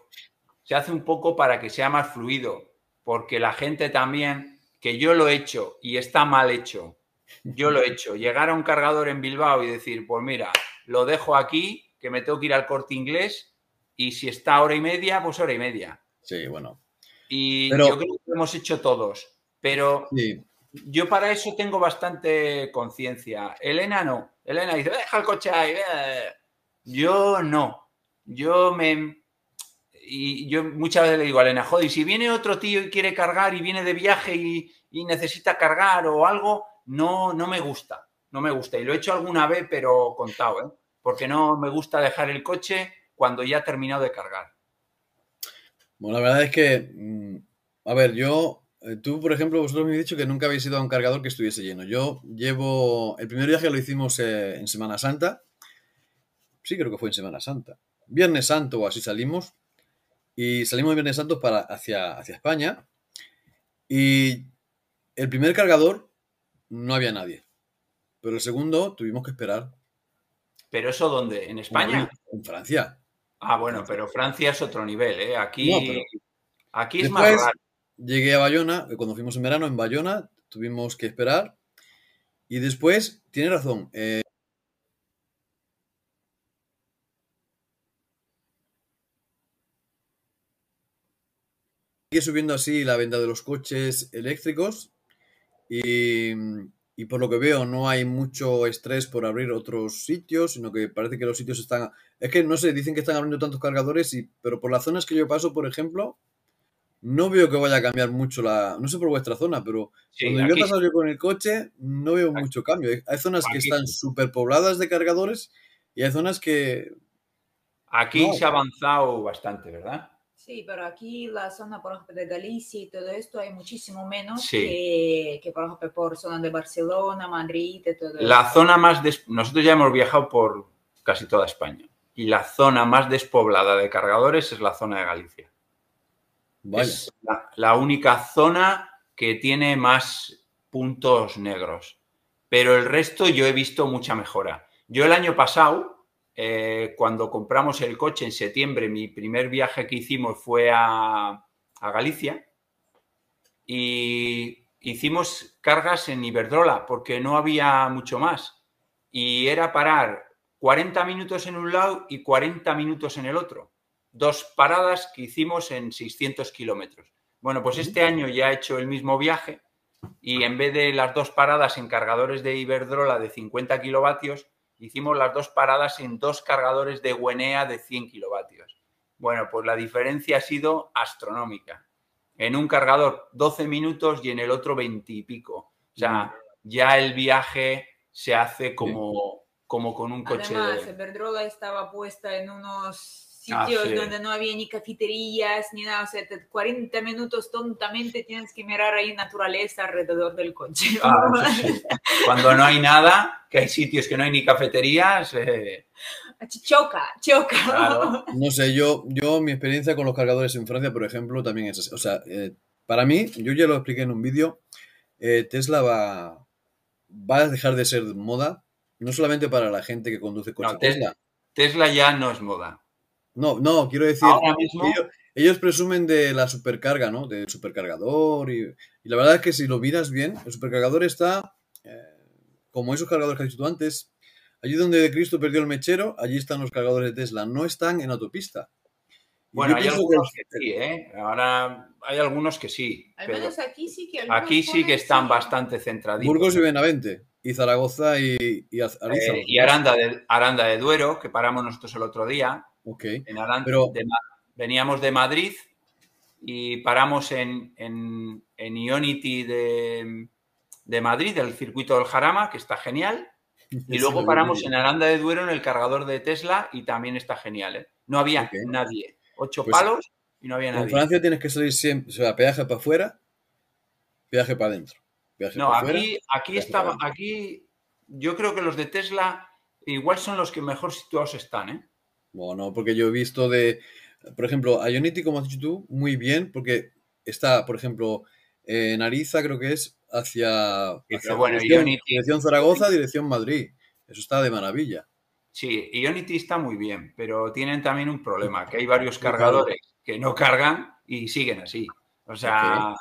se hace un poco para que sea más fluido, porque la gente también que yo lo he hecho y está mal hecho. Yo lo he hecho. Llegar a un cargador en Bilbao y decir, pues mira, lo dejo aquí, que me tengo que ir al corte inglés y si está hora y media, pues hora y media. Sí, bueno. Y yo creo que lo hemos hecho todos. Pero yo para eso tengo bastante conciencia. Elena no. Elena dice, deja el coche ahí. Yo no. Yo me... Y yo muchas veces le digo a Elena, joder, si viene otro tío y quiere cargar y viene de viaje y, necesita cargar o algo, no, no me gusta. No me gusta. Y lo he hecho alguna vez, pero contado, ¿eh? Porque no me gusta dejar el coche cuando ya ha terminado de cargar. Bueno, la verdad es que, mm, a ver, yo eh, tú, por ejemplo, vosotros me habéis dicho que nunca habéis ido a un cargador que estuviese lleno. Yo llevo. El primer viaje lo hicimos eh, en Semana Santa. Sí, creo que fue en Semana Santa. Viernes Santo o así salimos. Y salimos de Viernes Santo para, hacia, hacia España. Y el primer cargador no había nadie. Pero el segundo tuvimos que esperar. ¿Pero eso dónde? ¿En España? En Francia. Ah, bueno, pero Francia es otro nivel, ¿eh? Aquí, aquí es más raro llegué a Bayona, cuando fuimos en verano en Bayona, tuvimos que esperar. Y después, tiene razón. Eh, sigue subiendo así la venta de los coches eléctricos y, y, por lo que veo no hay mucho estrés por abrir otros sitios, sino que parece que los sitios están... Es que no sé, dicen que están abriendo tantos cargadores, y, pero por las zonas que yo paso, por ejemplo, no veo que vaya a cambiar mucho la. No sé por vuestra zona, pero cuando yo he pasado yo con el coche, no veo mucho cambio. Hay zonas que están súper pobladas de cargadores y hay zonas que. Aquí se ha avanzado bastante, ¿verdad? Sí, pero aquí la zona, por ejemplo, de Galicia y todo esto hay muchísimo menos que, por ejemplo, por zona de Barcelona, Madrid y todo La zona más... Nosotros ya hemos viajado por casi toda España y la zona más despoblada de cargadores es la zona de Galicia. Es la, única zona que tiene más puntos negros. Pero el resto yo he visto mucha mejora. Yo el año pasado, eh, cuando compramos el coche en septiembre, mi primer viaje que hicimos fue a, a Galicia y hicimos cargas en Iberdrola porque no había mucho más. Y era parar 40 minutos en un lado y 40 minutos en el otro dos paradas que hicimos en 600 kilómetros. Bueno, pues este año ya he hecho el mismo viaje y en vez de las dos paradas en cargadores de Iberdrola de 50 kilovatios, hicimos las dos paradas en dos cargadores de Guenea de 100 kilovatios. Bueno, pues la diferencia ha sido astronómica. En un cargador 12 minutos y en el otro 20 y pico. O sea, ya el viaje se hace como, como con un coche. Además, Iberdrola estaba puesta en unos Ah, sitios donde no había ni cafeterías ni nada, o sea, 40 minutos tontamente tienes que mirar ahí naturaleza alrededor del coche. Ah, Cuando no hay nada, que hay sitios que no hay ni cafeterías. Eh... Choca, choca. No sé, yo, yo mi experiencia con los cargadores en Francia, por ejemplo, también es así. O sea, eh, para mí, yo ya lo expliqué en un vídeo, eh, Tesla va, va a dejar de ser moda, no solamente para la gente que conduce coche Tesla. Tesla ya no es moda. No, no, quiero decir, ellos, presumen de la supercarga, ¿no? Del supercargador y, la verdad es que si lo miras bien, el supercargador está, eh, como esos cargadores que has dicho tú antes, allí donde Cristo perdió el mechero, allí están los cargadores de Tesla, no están en autopista. bueno, hay algunos que, sí, ¿eh? Ahora hay algunos que sí. Al menos aquí sí que Aquí sí que están bastante centraditos. Burgos y Benavente, y Zaragoza y, y, eh, y Aranda, de, Aranda de Duero, que paramos nosotros el otro día. En Pero... veníamos de Madrid y paramos en, en, Ionity de, Madrid, del circuito del Jarama, que está genial. Y luego paramos en Aranda de Duero en el cargador de Tesla y también está genial. ¿eh? No había nadie. Ocho pues palos y no había nadie. En Francia tienes que salir siempre, o sea, peaje para afuera, peaje para adentro. no, aquí, aquí estaba, aquí yo creo que los de Tesla igual son los que mejor situados están, ¿eh? Bueno, porque yo he visto de, por ejemplo, a Unity, como has dicho tú, muy bien, porque está, por ejemplo, en Ariza creo que es hacia, dirección, Zaragoza, dirección Madrid. Eso está de maravilla. Sí, Ionity está muy bien, pero tienen también un problema, que hay varios cargadores que no cargan y siguen así. O sea,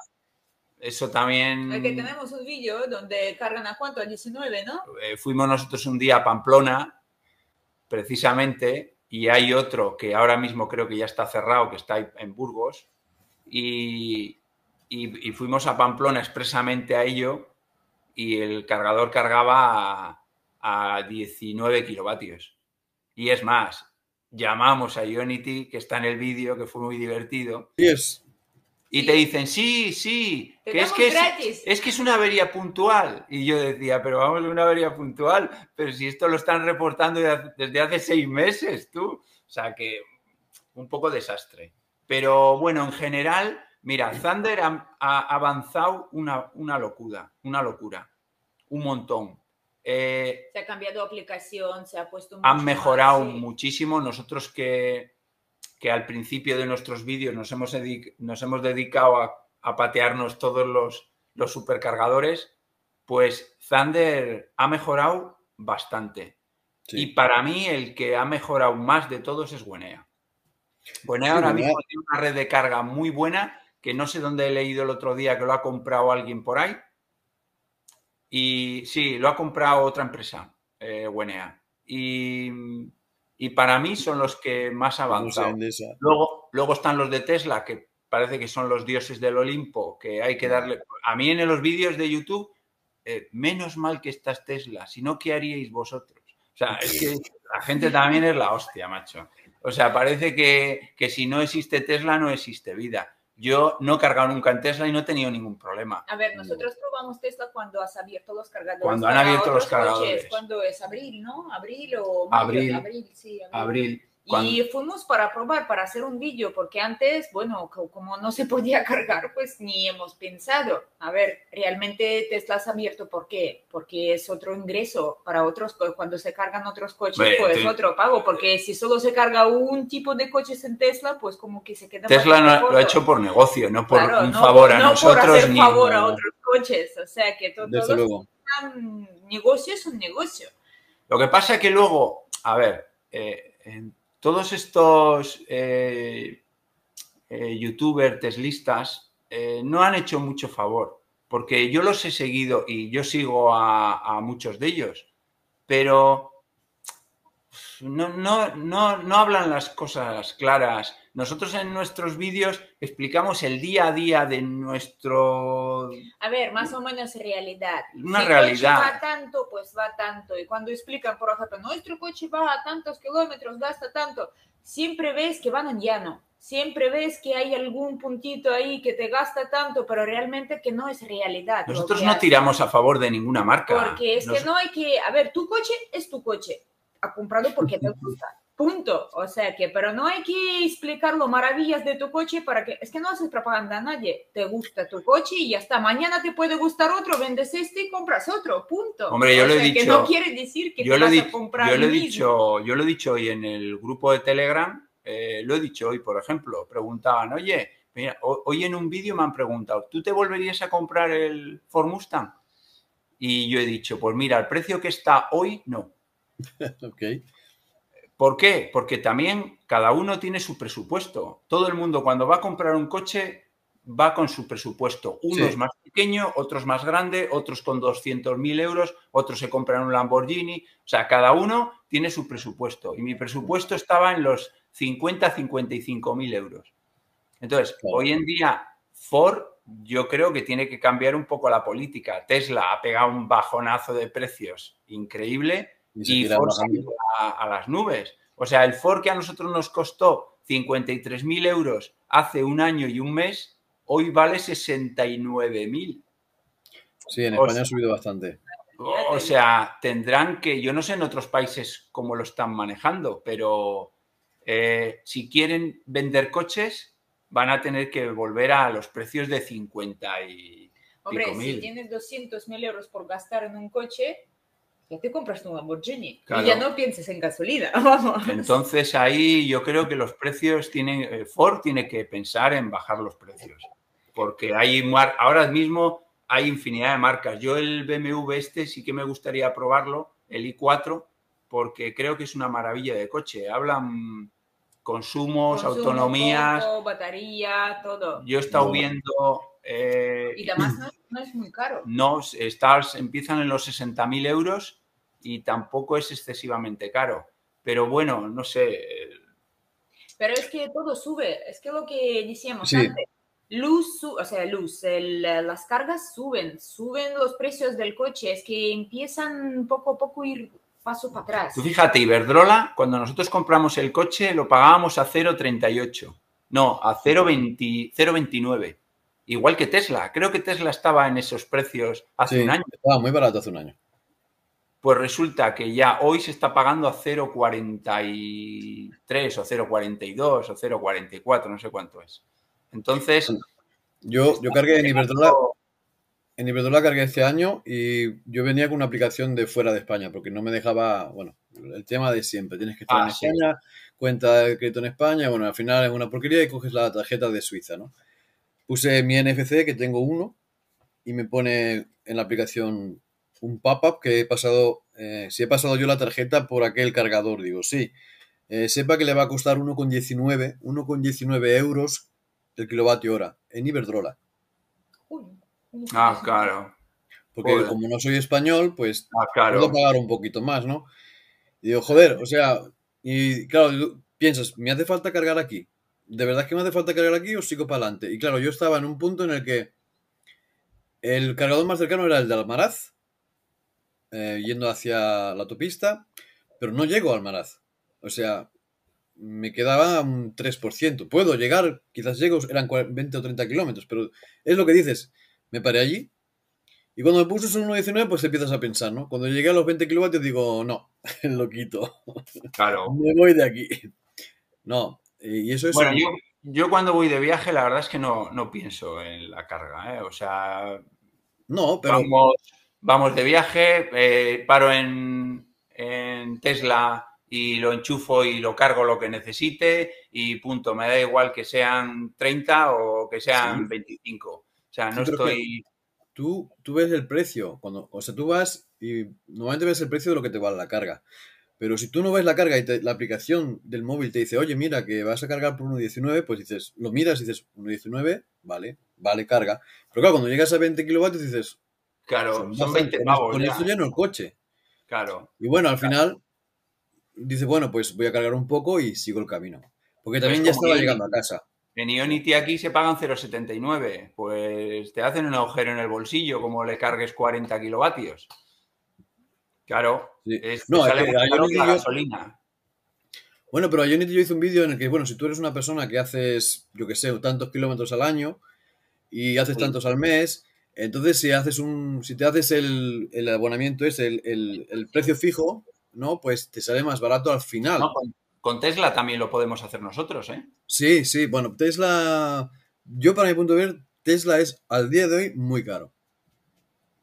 eso también... que tenemos un vídeo donde cargan a cuánto, a 19, ¿no? Eh, fuimos nosotros un día a Pamplona, precisamente, y hay otro que ahora mismo creo que ya está cerrado, que está en Burgos, y, y, fuimos a Pamplona expresamente a ello, y el cargador cargaba a, a 19 kilovatios. Y es más, llamamos a Unity, que está en el vídeo, que fue muy divertido. Y te dicen, sí, sí, que es que es, que es una avería puntual. Y yo decía, pero vamos, una avería puntual, pero si esto lo están reportando desde hace seis meses, tú. O sea que un poco desastre. Pero bueno, en general, mira, Thunder ha, avanzado una, una locura, una locura, un montón. Eh, se ha cambiado aplicación, se ha puesto... Han mejorado muchísimo. Nosotros que, que, al principio de nuestros vídeos nos hemos, nos hemos dedicado a, patearnos todos los, los, supercargadores, pues Thunder ha mejorado bastante. Y para mí el que ha mejorado más de todos es Buenea. Buenea ahora mismo tiene una red de carga muy buena, que no sé dónde he leído el otro día que lo ha comprado alguien por ahí, y sí, lo ha comprado otra empresa, eh, Y, para mí son los que más avanzan. Luego, luego están los de Tesla, que parece que son los dioses del Olimpo, que hay que darle... A mí en los vídeos de YouTube, eh, menos mal que estás Tesla, si no, ¿qué haríais vosotros? O sea, es que la gente también es la hostia, macho. O sea, parece que, que si no existe Tesla, no existe vida. Yo no he cargado nunca en Tesla y no he tenido ningún problema. A ver, nosotros probamos Tesla cuando has abierto los cargadores. Cuando han abierto los cargadores. Cuando es abril, ¿no? Abril o abril. Abril, sí. Abril. abril. Y fuimos para probar, para hacer un vídeo, porque antes, bueno, como no se podía cargar, pues ni hemos pensado. A ver, realmente Tesla has abierto, ¿por qué? Porque es otro ingreso para otros, cuando se cargan otros coches, pues otro pago, porque si solo se carga un tipo de coches en Tesla, pues como que se queda... Tesla no, lo ha hecho por negocio, no por un favor a nosotros. No por hacer favor a otros coches, o sea que todo, todo negocio es un negocio. Lo que pasa es que luego, a ver, eh, en todos estos eh, eh, youtubers teslistas eh, no han hecho mucho favor, porque yo los he seguido y yo sigo a, muchos de ellos, pero no, no, no, no hablan las cosas claras nosotros en nuestros vídeos explicamos el día a día de nuestro... A ver, más o menos realidad. Una si realidad. va tanto, pues va tanto. Y cuando explican, por ejemplo, nuestro coche va a tantos kilómetros, gasta tanto, siempre ves que van en llano. Siempre ves que hay algún puntito ahí que te gasta tanto, pero realmente que no es realidad. Nosotros no tiramos a favor de ninguna marca. Porque es que no hay que... A ver, tu coche es tu coche. Ha comprado porque te gusta Punto. O sea que, pero no hay que explicar lo maravillas de tu coche para que, es que no haces propaganda a nadie. Te gusta tu coche y ya está. Mañana te puede gustar otro, vendes este y compras otro. Punto. Hombre, yo lo he dicho. Que no quiere decir que yo te vas a comprar yo lo he dicho, Yo lo he dicho hoy en el grupo de Telegram. Eh, lo he dicho hoy, por ejemplo. Preguntaban, oye, mira, hoy en un vídeo me han preguntado, ¿tú te volverías a comprar el Ford Mustang? Y yo he dicho, pues mira, el precio que está hoy, no. ok. ¿Por qué? Porque también cada uno tiene su presupuesto. Todo el mundo cuando va a comprar un coche va con su presupuesto. Unos más pequeño, otros más grande, otros con 200.000 euros, otros se compran un Lamborghini. O sea, cada uno tiene su presupuesto. Y mi presupuesto estaba en los 50, 55 mil euros. Entonces, hoy en día, Ford yo creo que tiene que cambiar un poco la política. Tesla ha pegado un bajonazo de precios increíble y, Ford a, las nubes. O sea, el Ford que a nosotros nos costó 53.000 euros hace un año y un mes, hoy vale 69.000. Sí, en España ha subido bastante. O sea, tendrán que, yo no sé en otros países cómo lo están manejando, pero eh, si quieren vender coches, van a tener que volver a los precios de 50 y... Hombre, si tienes 200.000 euros por gastar en un coche, ya te compras un Lamborghini y ya no pienses en gasolina. Vamos. Entonces ahí yo creo que los precios tienen, eh, Ford tiene que pensar en bajar los precios, porque hay ahora mismo hay infinidad de marcas. Yo el BMW este sí que me gustaría probarlo, el i4, porque creo que es una maravilla de coche. Hablan consumos, autonomías, batería, todo. Yo he estado viendo Eh, y además no, es muy caro. No, Stars empiezan en los 60.000 euros y tampoco es excesivamente caro. Pero bueno, no sé. Pero es que todo sube, es que lo que decíamos antes, luz, o sea, luz, las cargas suben, suben los precios del coche, es que empiezan poco a poco a ir paso para atrás. Tú fíjate, Iberdrola, cuando nosotros compramos el coche, lo pagábamos a 0,38. No, a 0,29. Igual que Tesla. Creo que Tesla estaba en esos precios hace un año. Estaba muy barato hace un año. Pues resulta que ya hoy se está pagando a 0,43 o 0,42 o 0,44, no sé cuánto es. Entonces. Yo, yo cargué en Iberdrola. En Iberdrola cargué este año y yo venía con una aplicación de fuera de España porque no me dejaba, bueno, el tema de siempre. Tienes que estar en ah, España, cuenta de crédito en España, bueno, al final es una porquería y coges la tarjeta de Suiza, ¿no? Puse mi NFC, que tengo uno, y me pone en la aplicación un pop-up que he pasado, eh, si he pasado yo la tarjeta por aquel cargador, digo, sí. Eh, sepa que le va a costar 1,19, 1,19 euros el kilovatio hora en Iberdrola. Ah, claro. Porque como no soy español, pues ah, puedo pagar un poquito más, ¿no? Y digo, joder, o sea, y claro, piensas, ¿me hace falta cargar aquí? ¿De verdad que me hace falta cargar aquí o sigo para adelante? Y claro, yo estaba en un punto en el que el cargador más cercano era el de Almaraz, eh, yendo hacia la autopista, pero no llego a Almaraz. O sea, me quedaba un 3%. Puedo llegar, quizás llego, eran 20 o 30 kilómetros, pero es lo que dices. Me paré allí y cuando me puse un 1.19, pues empiezas a pensar, ¿no? Cuando llegué a los 20 kilovatios digo, no, lo quito. Claro. me voy de aquí. No, y eso es... Bueno, yo, cuando voy de viaje, la verdad es que no, no pienso en la carga, ¿eh? O sea... No, pero... Vamos, de viaje, eh, paro en, en Tesla y lo enchufo y lo cargo lo que necesite y punto. Me da igual que sean 30 o que sean 25. O sea, no estoy... Tú, tú ves el precio, cuando, o sea, tú vas y normalmente ves el precio de lo que te vale la carga. Pero si tú no ves la carga y la aplicación del móvil te dice, oye, mira, que vas a cargar por 1.19, pues dices, lo miras y dices, 1.19, vale, vale, carga. Pero claro, cuando llegas a 20 kilovatios dices, claro, son, 20 pavos. Con eso lleno el coche. Claro. Y bueno, al final dice, bueno, pues voy a cargar un poco y sigo el camino. Porque también ya estaba llegando a casa. En Ionity aquí se pagan 0,79. Pues te hacen un agujero en el bolsillo como le cargues 40 kilovatios. Claro, no, sale la gasolina. Bueno, pero a yo hice un vídeo en el que, bueno, si tú eres una persona que haces, yo qué sé, tantos kilómetros al año y haces tantos al mes, entonces si haces un, si te haces el, el abonamiento es el, el, precio fijo, ¿no? Pues te sale más barato al final. Con Tesla también lo podemos hacer nosotros, ¿eh? Sí, sí. Bueno, Tesla, yo para mi punto de ver, Tesla es al día de hoy muy caro.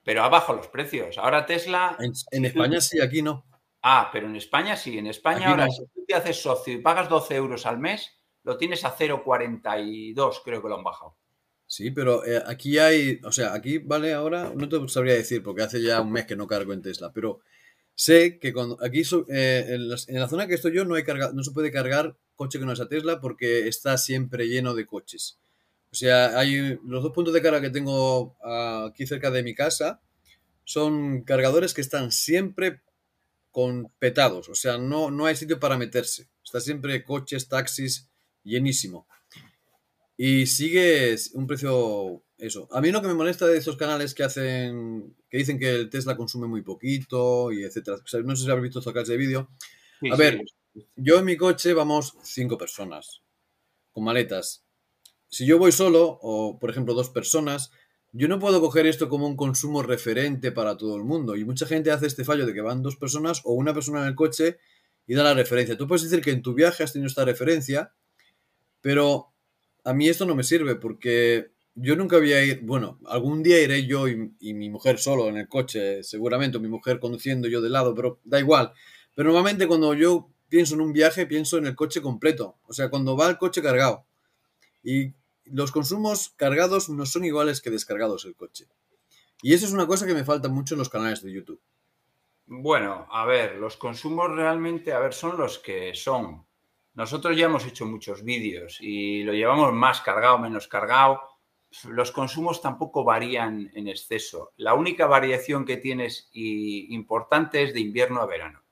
Pero ha bajado los precios. Ahora Tesla... En, España sí, aquí no. Ah, pero en España sí. En España ahora, si tú te haces socio y pagas 12 euros al mes, lo tienes a 0,42, creo que lo han bajado. Sí, pero eh, aquí hay, o sea, aquí vale ahora, no te sabría decir porque hace ya un mes que no cargo en Tesla, pero Sé que cuando aquí eh, en, la, zona que estoy yo no, hay carga, no se puede cargar coche que no sea Tesla porque está siempre lleno de coches. O sea, hay los dos puntos de carga que tengo aquí cerca de mi casa son cargadores que están siempre con petados. O sea, no, no hay sitio para meterse. Está siempre coches, taxis, llenísimo. Y sigue un precio eso. A mí lo que me molesta de esos canales que hacen, que dicen que el Tesla consume muy poquito y etcétera. no sé si habéis visto estos canales de vídeo. a ver, yo en mi coche vamos cinco personas con maletas. Si yo voy solo, o por ejemplo dos personas, yo no puedo coger esto como un consumo referente para todo el mundo. Y mucha gente hace este fallo de que van dos personas o una persona en el coche y da la referencia. Tú puedes decir que en tu viaje has tenido esta referencia, pero a mí esto no me sirve porque yo nunca voy a ir, bueno, algún día iré yo y, mi mujer solo en el coche, seguramente, o mi mujer conduciendo yo de lado, pero da igual. Pero normalmente cuando yo pienso en un viaje, pienso en el coche completo, o sea, cuando va el coche cargado. Y los consumos cargados no son iguales que descargados el coche. Y eso es una cosa que me falta mucho en los canales de YouTube. Bueno, a ver, los consumos realmente, a ver, son los que son. Nosotros ya hemos hecho muchos vídeos y lo llevamos más cargado, menos cargado los consumos tampoco varían en exceso. La única variación que tienes y importante es de invierno a verano.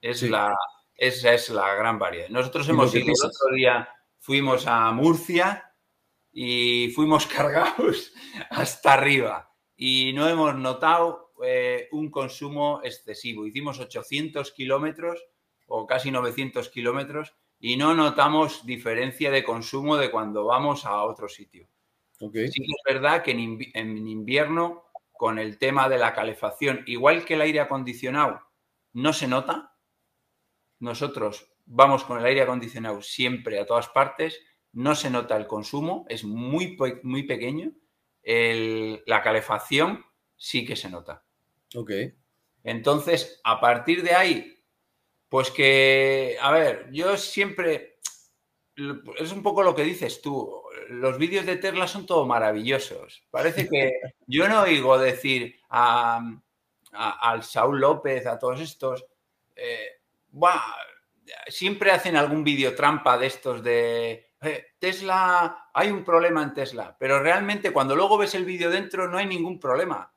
Es la, esa es la gran variedad. Nosotros hemos ido el otro día, fuimos a Murcia y fuimos cargados hasta arriba y no hemos notado eh, un consumo excesivo. Hicimos 800 kilómetros o casi 900 kilómetros y no notamos diferencia de consumo de cuando vamos a otro sitio. Sí que es verdad que en invierno, con el tema de la calefacción, igual que el aire acondicionado, no se nota. Nosotros vamos con el aire acondicionado siempre a todas partes, no se nota el consumo, es muy, muy pequeño. la calefacción sí que se nota. Ok. Entonces, a partir de ahí, pues que, a ver, yo siempre, es un poco lo que dices tú, los vídeos de Tesla son todo maravillosos. Parece que yo no oigo decir a, al Saúl López, a todos estos, eh, siempre hacen algún vídeo trampa de estos de Tesla, hay un problema en Tesla, pero realmente cuando luego ves el vídeo dentro no hay ningún problema.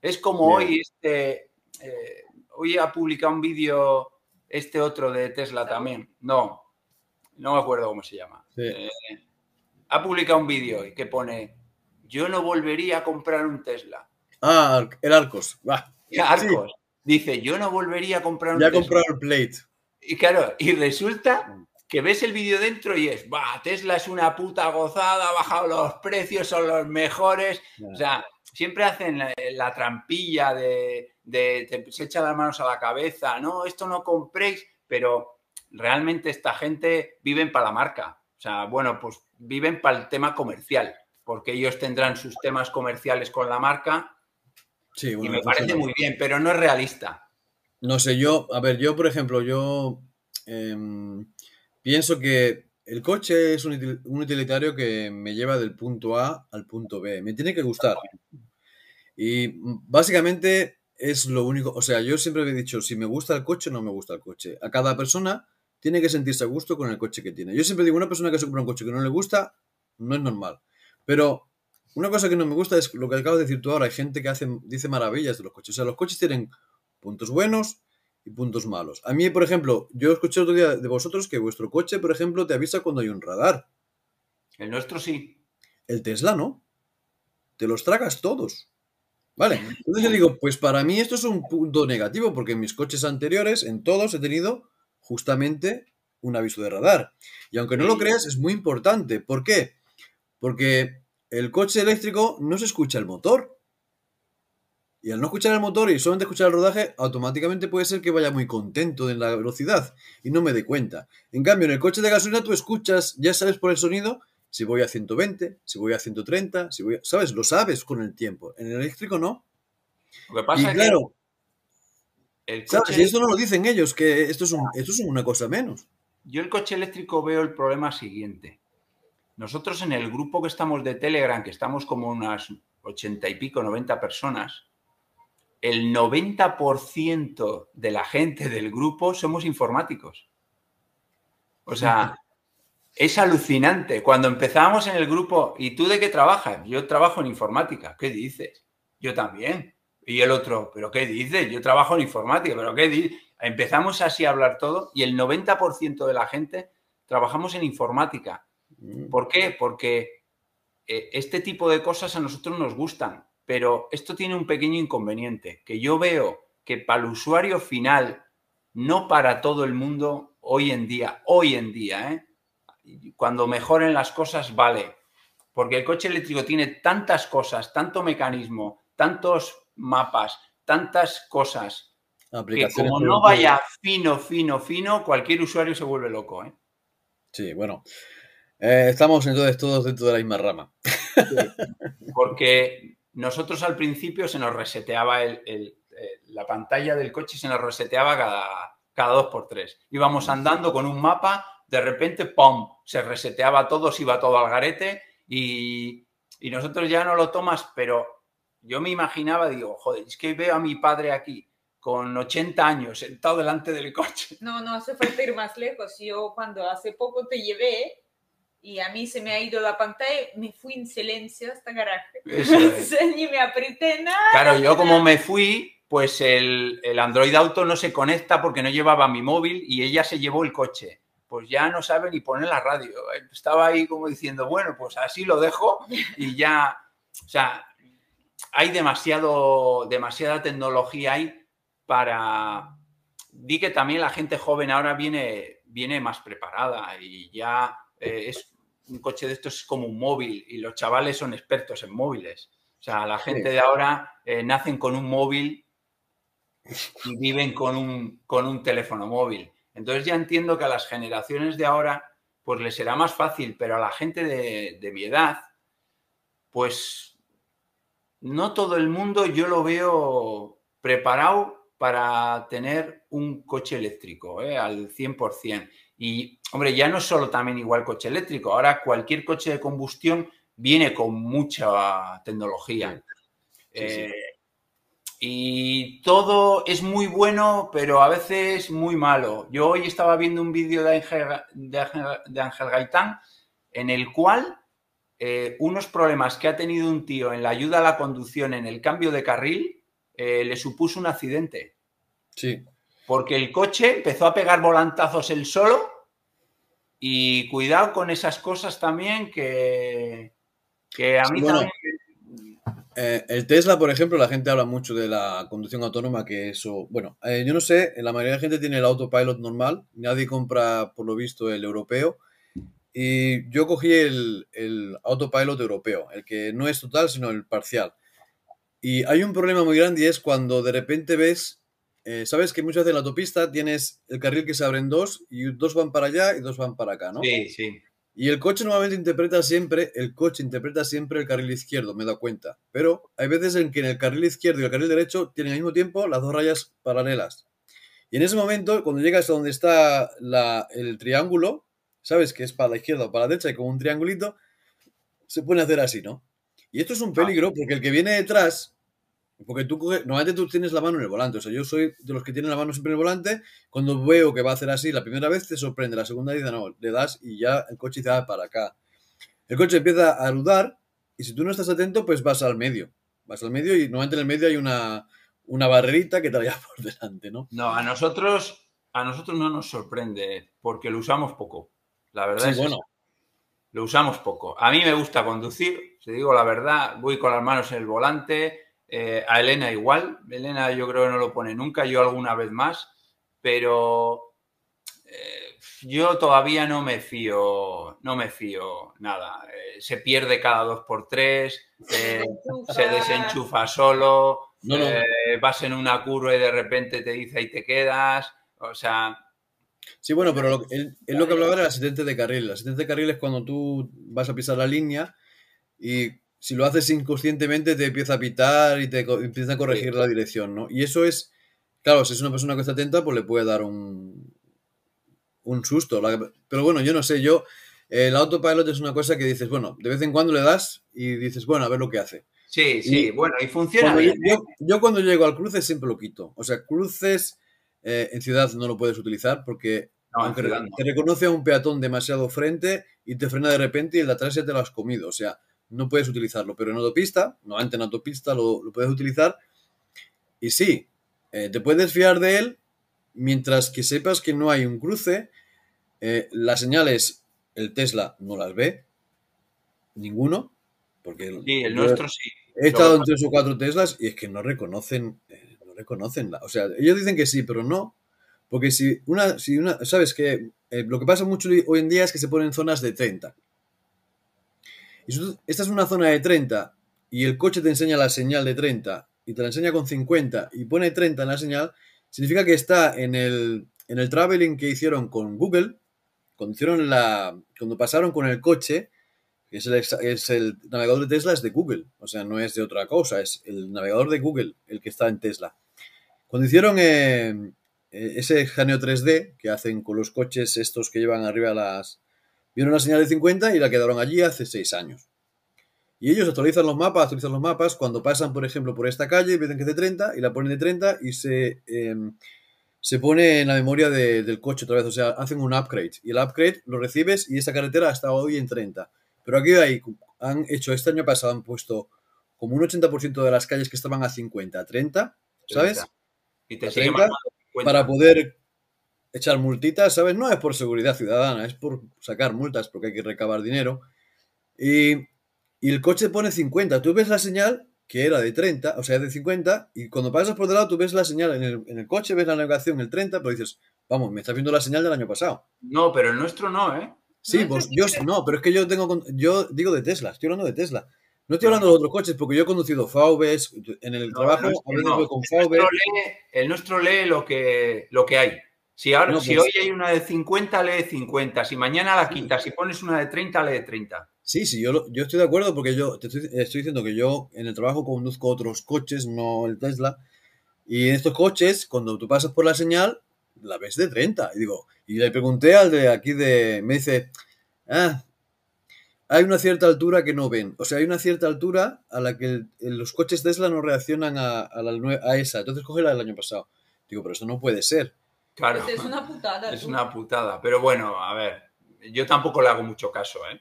Es como hoy, este, eh, hoy ha publicado un vídeo este otro de Tesla también. No, no me acuerdo cómo se llama. Eh, ha publicado un vídeo que pone, yo no volvería a comprar un Tesla. Ah, el Arcos. Arcos. Dice, yo no volvería a comprar un Ya ha comprado el Plate. Y claro, y resulta que ves el vídeo dentro y es, va, Tesla es una puta gozada, ha bajado los precios, son los mejores. O sea, siempre hacen la, trampilla de, de, se echan las manos a la cabeza, no, esto no compréis, pero realmente esta gente viven para la marca. O sea, bueno, pues viven para el tema comercial, porque ellos tendrán sus temas comerciales con la marca. Sí, y me parece muy bien, pero no es realista. No sé, yo, a ver, yo por ejemplo, yo em, pienso que el coche es un, utilitario que me lleva del punto A al punto B. Me tiene que gustar. Y básicamente es lo único, o sea, yo siempre he dicho, si me gusta el coche no me gusta el coche. A cada persona tiene que sentirse a gusto con el coche que tiene. Yo siempre digo, una persona que se compra un coche que no le gusta, no es normal. Pero una cosa que no me gusta es lo que acabo de decir tú ahora. Hay gente que hace, dice maravillas de los coches. O sea, los coches tienen puntos buenos y puntos malos. A mí, por ejemplo, yo escuché otro día de vosotros que vuestro coche, por ejemplo, te avisa cuando hay un radar. El nuestro sí. El Tesla no. Te los tragas todos. Vale. Entonces yo digo, pues para mí esto es un punto negativo, porque en mis coches anteriores, en todos, he tenido justamente un aviso de radar. Y aunque no lo creas, es muy importante. ¿Por qué? Porque el coche eléctrico no se escucha el motor. Y al no escuchar el motor y solamente escuchar el rodaje, automáticamente puede ser que vaya muy contento en la velocidad y no me dé cuenta. En cambio, en el coche de gasolina tú escuchas, ya sabes por el sonido, si voy a 120, si voy a 130, si voy a... ¿Sabes? Lo sabes con el tiempo. En el eléctrico no. Lo que pasa y claro, ¿sabes? Y esto no lo dicen ellos, que esto es, esto es una cosa menos. Yo el coche eléctrico veo el problema siguiente. Nosotros en el grupo que estamos de Telegram, que estamos como unas 80 y pico, 90 personas, el 90% de la gente del grupo somos informáticos. O sea, es alucinante. Cuando empezamos en el grupo, ¿y tú de qué trabajas? Yo trabajo en informática. ¿Qué dices? Yo también. Y el otro, ¿pero qué dices? Yo trabajo en informática, ¿pero qué dices? Empezamos así a hablar todo y el 90% de la gente trabajamos en informática. Mm. ¿Por qué? Porque eh, este tipo de cosas a nosotros nos gustan. Pero esto tiene un pequeño inconveniente, que yo veo que para el usuario final, no para todo el mundo, hoy en día, hoy en día, ¿eh? cuando mejoren las cosas, vale. Porque el coche eléctrico tiene tantas cosas, tanto mecanismo, tantos mapas, tantas cosas, que como no vaya fino, fino, fino, cualquier usuario se vuelve loco. ¿eh? Sí, bueno. Eh, estamos entonces todos dentro de la misma rama. porque nosotros al principio se nos reseteaba el, la pantalla del coche, se nos reseteaba cada, cada dos por tres. Íbamos andando con un mapa, de repente, ¡pum!, se reseteaba todo, se iba todo al garete y, y nosotros ya no lo tomas, pero yo me imaginaba, digo, joder, es que veo a mi padre aquí con 80 años sentado delante del coche. No, no hace falta ir más lejos. Yo cuando hace poco te llevé, y a mí se me ha ido la pantalla, me fui en silencio hasta garaje. Ni me apreté nada. Claro, yo como me fui, pues el, el, Android Auto no se conecta porque no llevaba mi móvil y ella se llevó el coche. Pues ya no sabe ni poner la radio. Estaba ahí como diciendo, bueno, pues así lo dejo y ya, o sea, hay demasiado, demasiada tecnología ahí para... Di que también la gente joven ahora viene, viene más preparada y ya eh, es un coche de estos es como un móvil y los chavales son expertos en móviles. O sea, la gente de ahora eh, nacen con un móvil y viven con un, con un teléfono móvil. Entonces ya entiendo que a las generaciones de ahora pues les será más fácil, pero a la gente de, de mi edad, pues no todo el mundo yo lo veo preparado para tener un coche eléctrico ¿eh? al 100%. Y, hombre, ya no solo también igual coche eléctrico, ahora cualquier coche de combustión viene con mucha tecnología. Eh, y todo es muy bueno, pero a veces muy malo. Yo hoy estaba viendo un vídeo de Ángel, Gaitán en el cual eh, unos problemas que ha tenido un tío en la ayuda a la conducción en el cambio de carril eh, le supuso un accidente. Sí porque el coche empezó a pegar volantazos él solo y cuidado con esas cosas también que, a mí también... Eh, el Tesla, por ejemplo, la gente habla mucho de la conducción autónoma, que eso, bueno, eh, yo no sé, la mayoría de la gente tiene el autopilot normal, nadie compra, por lo visto, el europeo, y yo cogí el, el autopilot europeo, el que no es total, sino el parcial. Y hay un problema muy grande y es cuando de repente ves eh, sabes que muchas veces en la autopista tienes el carril que se abre en dos y dos van para allá y dos van para acá, ¿no? Sí, sí. Y el coche normalmente interpreta siempre, el coche interpreta siempre el carril izquierdo, me he dado cuenta. Pero hay veces en que en el carril izquierdo y el carril derecho tienen al mismo tiempo las dos rayas paralelas. Y en ese momento, cuando llegas a donde está el triángulo, sabes que es para la izquierda o para la derecha y con un triangulito, se puede hacer así, ¿no? Y esto es un ah. peligro porque el que viene detrás porque tú normalmente tú tienes la mano en el volante. O sea, yo soy de los que tienen la mano siempre en el volante. Cuando veo que va a hacer así, la primera vez te sorprende, la segunda vez no, le das y ya el coche se va para acá. El coche empieza a rudar y si tú no estás atento, pues vas al medio. Vas al medio y normalmente en el medio hay una, una barrerita que te vaya por delante, ¿no? No, a nosotros, a nosotros no nos sorprende porque lo usamos poco. La verdad es bueno. Lo usamos poco. A mí me gusta conducir, si digo la verdad, voy con las manos en el volante eh, a Elena igual. Elena yo creo que no lo pone nunca, yo alguna vez más, pero eh, yo todavía no me fío, no me fío nada. Eh, se pierde cada dos por tres, se desenchufa solo, vas en una curva y de repente te dice ahí te quedas. O sea, Sí, bueno, pero lo, es lo que hablaba del asistente de carril. El asistente de carril es cuando tú vas a pisar la línea y si lo haces inconscientemente te empieza a pitar y te empieza a corregir la dirección, ¿no? Y eso es, claro, si es una persona que está atenta, pues le puede dar un, un susto. Pero bueno, yo no sé, yo, el autopilot es una cosa que dices, bueno, de vez en cuando le das y dices, bueno, a ver lo que hace. Sí, sí, bueno, y funciona bien. ¿eh? Yo, cuando llego al cruce siempre lo quito. O sea, cruces eh, en ciudad no lo puedes utilizar porque te reconoce a un peatón demasiado frente y te frena de repente y el de atrás ya te lo has comido. O sea, no puedes utilizarlo. Pero en autopista, normalmente en autopista lo, puedes utilizar. Y sí, eh, te puedes fiar de él mientras que sepas que no hay un cruce. Eh, las señales, el Tesla no las ve, ninguno. Porque sí, el nuestro sí. He estado en tres o cuatro Teslas y es que no reconocen, eh, no reconocen la, o sea, ellos dicen que sí, pero no, porque si una, si una, sabes que lo que pasa mucho hoy en día es que se ponen zonas de 30 y si esta es una zona de 30 y el coche te enseña la señal de 30 y te la enseña con 50 y pone 30 en la señal, significa que está en el, en el traveling que hicieron con Google, cuando, hicieron la, cuando pasaron con el coche, que es el, es el navegador de Tesla, es de Google, o sea, no es de otra cosa, es el navegador de Google el que está en Tesla. Cuando hicieron eh, eh, ese escaneo 3D que hacen con los coches estos que llevan arriba las, Vieron una señal de 50 y la quedaron allí hace 6 años. Y ellos actualizan los mapas, actualizan los mapas cuando pasan, por ejemplo, por esta calle, ven que es de 30 y la ponen de 30 y se, em, se pone en la memoria del coche otra vez. O sea, hacen un upgrade. Y el upgrade lo recibes y esa carretera está hoy en 30. Pero aquí hay, han hecho, este año pasado han puesto como un 80% de las calles que estaban a 50, a 30, ¿sabes? Y te para poder echar multitas, ¿sabes? No es por seguridad ciudadana, es por sacar multas porque hay que recabar dinero. Y, y el coche pone 50. Tú ves la señal que era de 30, o sea, de 50, y cuando pasas por delante lado tú ves la señal en el, en el coche, ves la navegación el 30, pero dices, vamos, me está viendo la señal del año pasado. No, pero el nuestro no, ¿eh? Sí, pues yo no, pero es que yo tengo, yo digo de Tesla, estoy hablando de Tesla. No estoy hablando de otros coches porque yo he conducido VWs en el trabajo, con El nuestro lee lo que, lo que hay. Si, ahora, si pues hoy hay una de 50, lee 50. Si mañana la quita, si pones una de 30, lee 30. Sí, sí, yo, yo estoy de acuerdo porque yo te estoy, diciendo que yo en el trabajo conduzco otros coches, no el Tesla. Y en estos coches, cuando tú pasas por la señal, la ves de 30. Y digo, y le pregunté al de aquí de. Me dice, ah, hay una cierta altura que no ven. O sea, hay una cierta altura a la que los coches Tesla no reaccionan a, la, a esa. Entonces coge la del año pasado. Digo, pero eso no puede ser. Claro. Es una putada. Es una putada. Pero bueno, a ver, yo tampoco le hago mucho caso, ¿eh?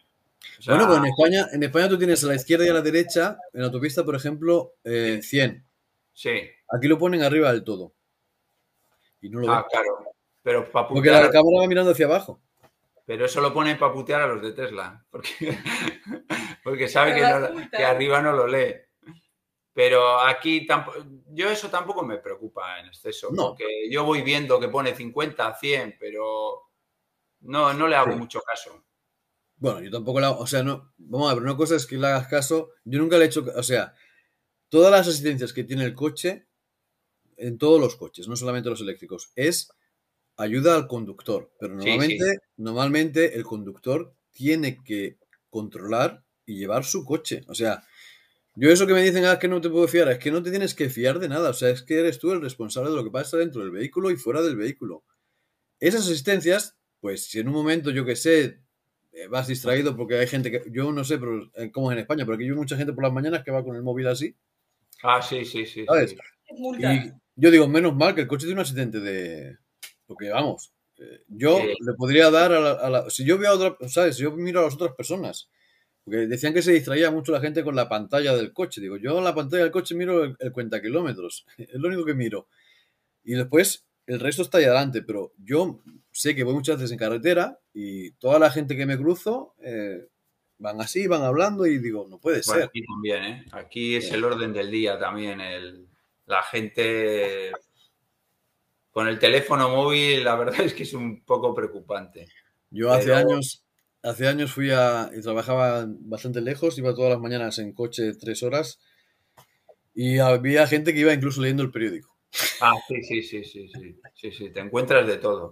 bueno, pero en España, en España tú tienes a la izquierda y a la derecha, en la autopista, por ejemplo, 100. Eh, sí. Aquí lo ponen arriba del todo. Y no lo ah, claro. Pero Porque la cámara va mirando hacia abajo. Pero eso lo ponen para putear a los de Tesla. Porque, porque sabe que, arriba no lo lee. Pero aquí tampoco, yo eso tampoco me preocupa en exceso. No. Porque yo voy viendo que pone 50, 100, pero no, no le hago mucho caso. Bueno, yo tampoco la, o sea, no, vamos a ver, una cosa es que le hagas caso, yo nunca le he hecho, o sea, todas las asistencias que tiene el coche, en todos los coches, no solamente los eléctricos, es ayuda al conductor, pero normalmente, normalmente el conductor tiene que controlar y llevar su coche, o sea, yo eso que me dicen, ah, que no te puedo fiar, es que no te tienes que fiar de nada, o sea, es que eres tú el responsable de lo que pasa dentro del vehículo y fuera del vehículo. Esas asistencias, pues si en un momento, yo que sé, eh, vas distraído porque hay gente que, yo no sé pero, eh, cómo es en España, pero aquí hay mucha gente por las mañanas que va con el móvil así. Ah, sí, sí, sí. Y yo digo, menos mal que el coche tiene un asistente de... Porque vamos, eh, yo le podría dar a la, Si yo veo a otra, ¿sabes? Si yo miro a las otras personas, porque decían que se distraía mucho la gente con la pantalla del coche. Digo, yo en la pantalla del coche miro el, el cuenta kilómetros, es lo único que miro. Y después el resto está ahí adelante, pero yo sé que voy muchas veces en carretera y toda la gente que me cruzo eh, van así, van hablando y digo, no puede ser. Aquí también, ¿eh? Aquí es el orden del día también. El, la gente con el teléfono móvil, la verdad es que es un poco preocupante. Yo hace años, hace años fui a y trabajaba bastante lejos, iba todas las mañanas en coche tres horas y había gente que iba incluso leyendo el periódico. Ah, sí, sí, sí, sí, sí, sí, sí, te encuentras de todo.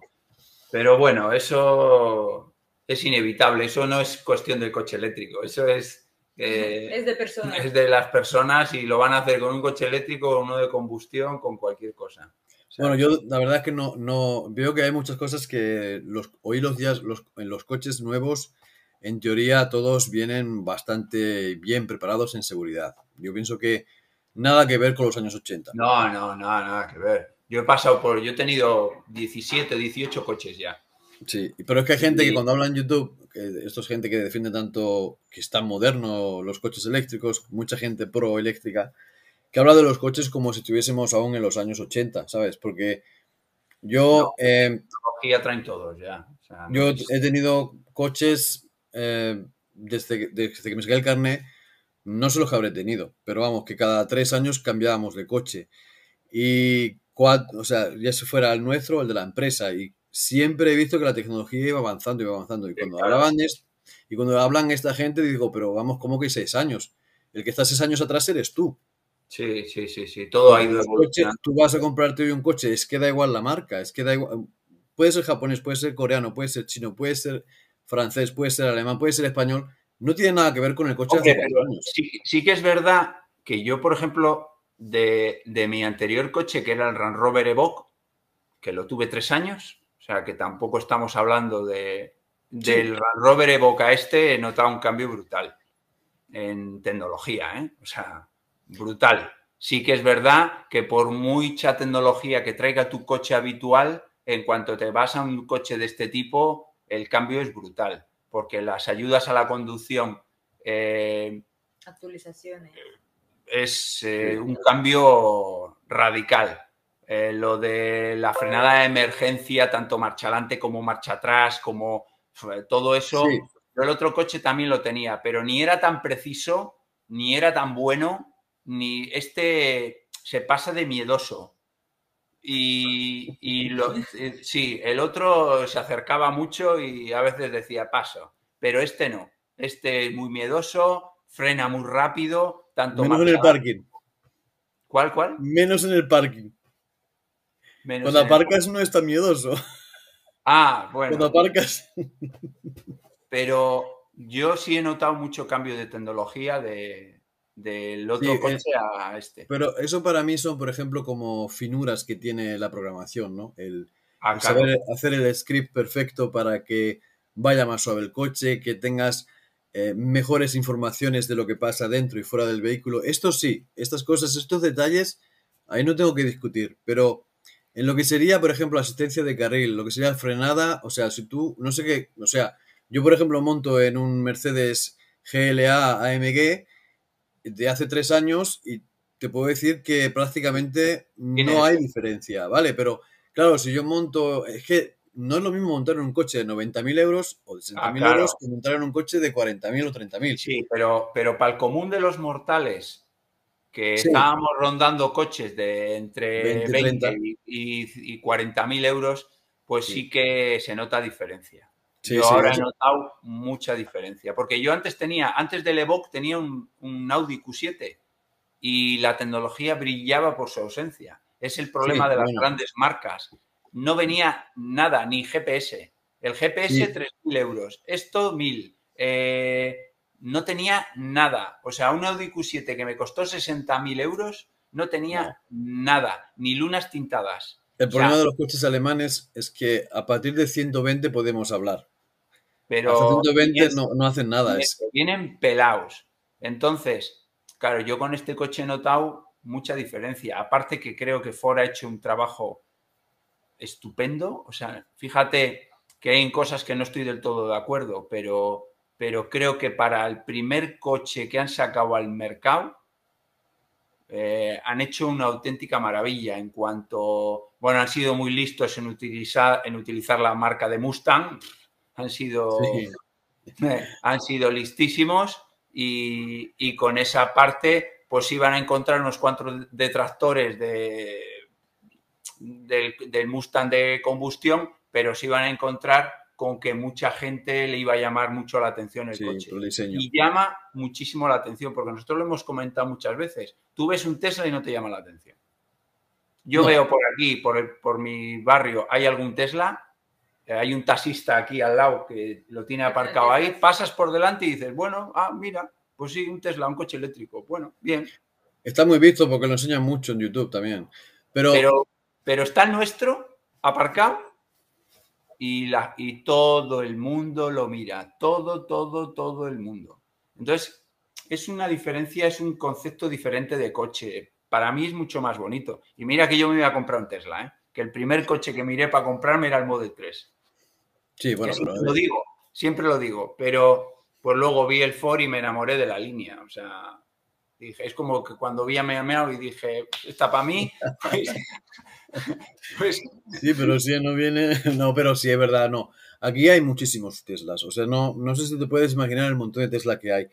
Pero bueno, eso es inevitable, eso no es cuestión del coche eléctrico, eso es... Eh, es de personas. Es de las personas y lo van a hacer con un coche eléctrico o uno de combustión, con cualquier cosa. Bueno, yo la verdad es que no, no veo que hay muchas cosas que los, hoy los días los, en los coches nuevos, en teoría todos vienen bastante bien preparados en seguridad. Yo pienso que nada que ver con los años 80. No, no, nada, nada que ver. Yo he pasado por, yo he tenido 17, 18 coches ya. Sí, pero es que hay gente que cuando habla en YouTube, esto es gente que defiende tanto que están modernos los coches eléctricos, mucha gente pro eléctrica, que habla de los coches como si estuviésemos aún en los años 80, ¿sabes? Porque yo... eh, ya traen todos, ya. yo he tenido coches eh, desde, desde, que me saqué el carnet no sé los que habré tenido, pero vamos, que cada tres años cambiábamos de coche. Y, cuatro, o sea, ya se fuera el nuestro o el de la empresa. Y siempre he visto que la tecnología iba avanzando, iba avanzando. Y cuando hablaban y cuando hablan esta gente, digo, pero vamos, ¿cómo que seis años? El que está seis años atrás eres tú. Sí, sí, sí, sí. Todo ha ido Tú vas a comprarte hoy un coche, es que da igual la marca, es que da igual. Puede ser japonés, puede ser coreano, puede ser chino, puede ser francés, puede ser alemán, puede ser español no tiene nada que ver con el coche años. Sí, que es verdad que yo, por ejemplo, de, mi anterior coche, que era el Land Rover Evoque, que lo tuve tres años, o sea que tampoco estamos hablando de, del Land Rover Evoque a este, he notado un cambio brutal en tecnología, ¿eh? o sea, brutal. Sí que es verdad que por mucha tecnología que traiga tu coche habitual, en cuanto te vas a un coche de este tipo, el cambio es brutal, porque las ayudas a la conducción... Eh, Actualizaciones. Es eh, un cambio radical. Eh, lo de la frenada de emergencia, tanto marcha adelante como marcha atrás, como todo eso, el otro coche también lo tenía, pero ni era tan preciso, ni era tan bueno, ni este se pasa de miedoso. Y, lo, eh, sí, el otro se acercaba mucho y a veces decía paso, pero este no. Este muy miedoso, frena muy rápido, tanto Menos en el parking. ¿Cuál, cuál? Menos en el parking. Cuando aparcas no es tan miedoso. Ah, bueno. Cuando aparcas. Pero yo sí he notado mucho cambio de tecnología de, del otro coche a este. Pero eso para mí son, por ejemplo, como finuras que tiene la programación, ¿no? El, ah, saber hacer el script perfecto para que vaya más suave el coche, que tengas eh, mejores informaciones de lo que pasa dentro y fuera del vehículo. Esto sí, estas cosas, estos detalles, ahí no tengo que discutir, pero en lo que sería, por ejemplo, asistencia de carril, lo que sería frenada, o sea, si tú, no sé qué, o sea, yo por ejemplo monto en un Mercedes GLA AMG de hace tres años y te puedo decir que prácticamente no hay diferencia, ¿vale? Pero claro, si yo monto, es que no es lo mismo montar en un coche de 90.000 euros o de 60.000 ah, euros que montar en un coche de 40.000 o 30.000. Sí, pero, pero para el común de los mortales que estábamos rondando coches de entre 20, y, y, 40 mil euros, pues sí. que se nota diferencia. Yo ahora he notado mucha diferencia, porque yo antes tenía, antes del Evoque tenía un, Audi Q7 y la tecnología brillaba por su ausencia. Es el problema de las grandes marcas. No venía nada, ni GPS. El GPS, 3.000 euros. Esto, 1.000. Eh, no tenía nada. O sea, un Audi Q7 que me costó 60.000 euros no tenía nada, ni lunas tintadas. El problema de los coches alemanes es que a partir de 120 podemos hablar. Pero 120 no, hacen nada. Vienen pelados. Entonces, claro, yo con este coche he notado mucha diferencia. Aparte que creo que Ford ha hecho un trabajo estupendo. O sea, fíjate que hay cosas que no estoy del todo de acuerdo, pero pero creo que para el primer coche que han sacado al mercado, eh, han hecho una auténtica maravilla en cuanto, bueno, han sido muy listos en utilizar, en utilizar la marca de Mustang, han sido, han sido listísimos y, con esa parte pues iban a encontrar unos cuantos detractores de, del, del Mustang de combustión, pero se iban a encontrar con que mucha gente le iba a llamar mucho la atención el coche. Y llama muchísimo la atención, porque nosotros lo hemos comentado muchas veces. Tú ves un Tesla y no te llama la atención. Yo veo por aquí, por, por mi barrio, hay algún Tesla, hay un taxista aquí al lado que lo tiene aparcado ahí, pasas por delante y dices, bueno, ah, mira, pues sí, un Tesla, un coche eléctrico. Bueno, bien. Está muy visto porque lo enseñan mucho en YouTube también. Pero, pero, pero está nuestro aparcado y, la, y todo el mundo lo mira, todo, todo, todo el mundo. Entonces, es una diferencia, es un concepto diferente de coche. Para mí es mucho más bonito. Y mira que yo me iba a comprar un Tesla, ¿eh? que el primer coche que miré para comprarme era el Model 3. Sí, bueno, pero... lo digo, siempre lo digo, pero pues luego vi el Ford y me enamoré de la línea. O sea, dije, es como que cuando vi a Meow y dije, está para mí, pues, pues, Sí, pero si no viene. No, pero sí es verdad, no. Aquí hay muchísimos Teslas. O sea, no, no sé si te puedes imaginar el montón de Tesla que hay.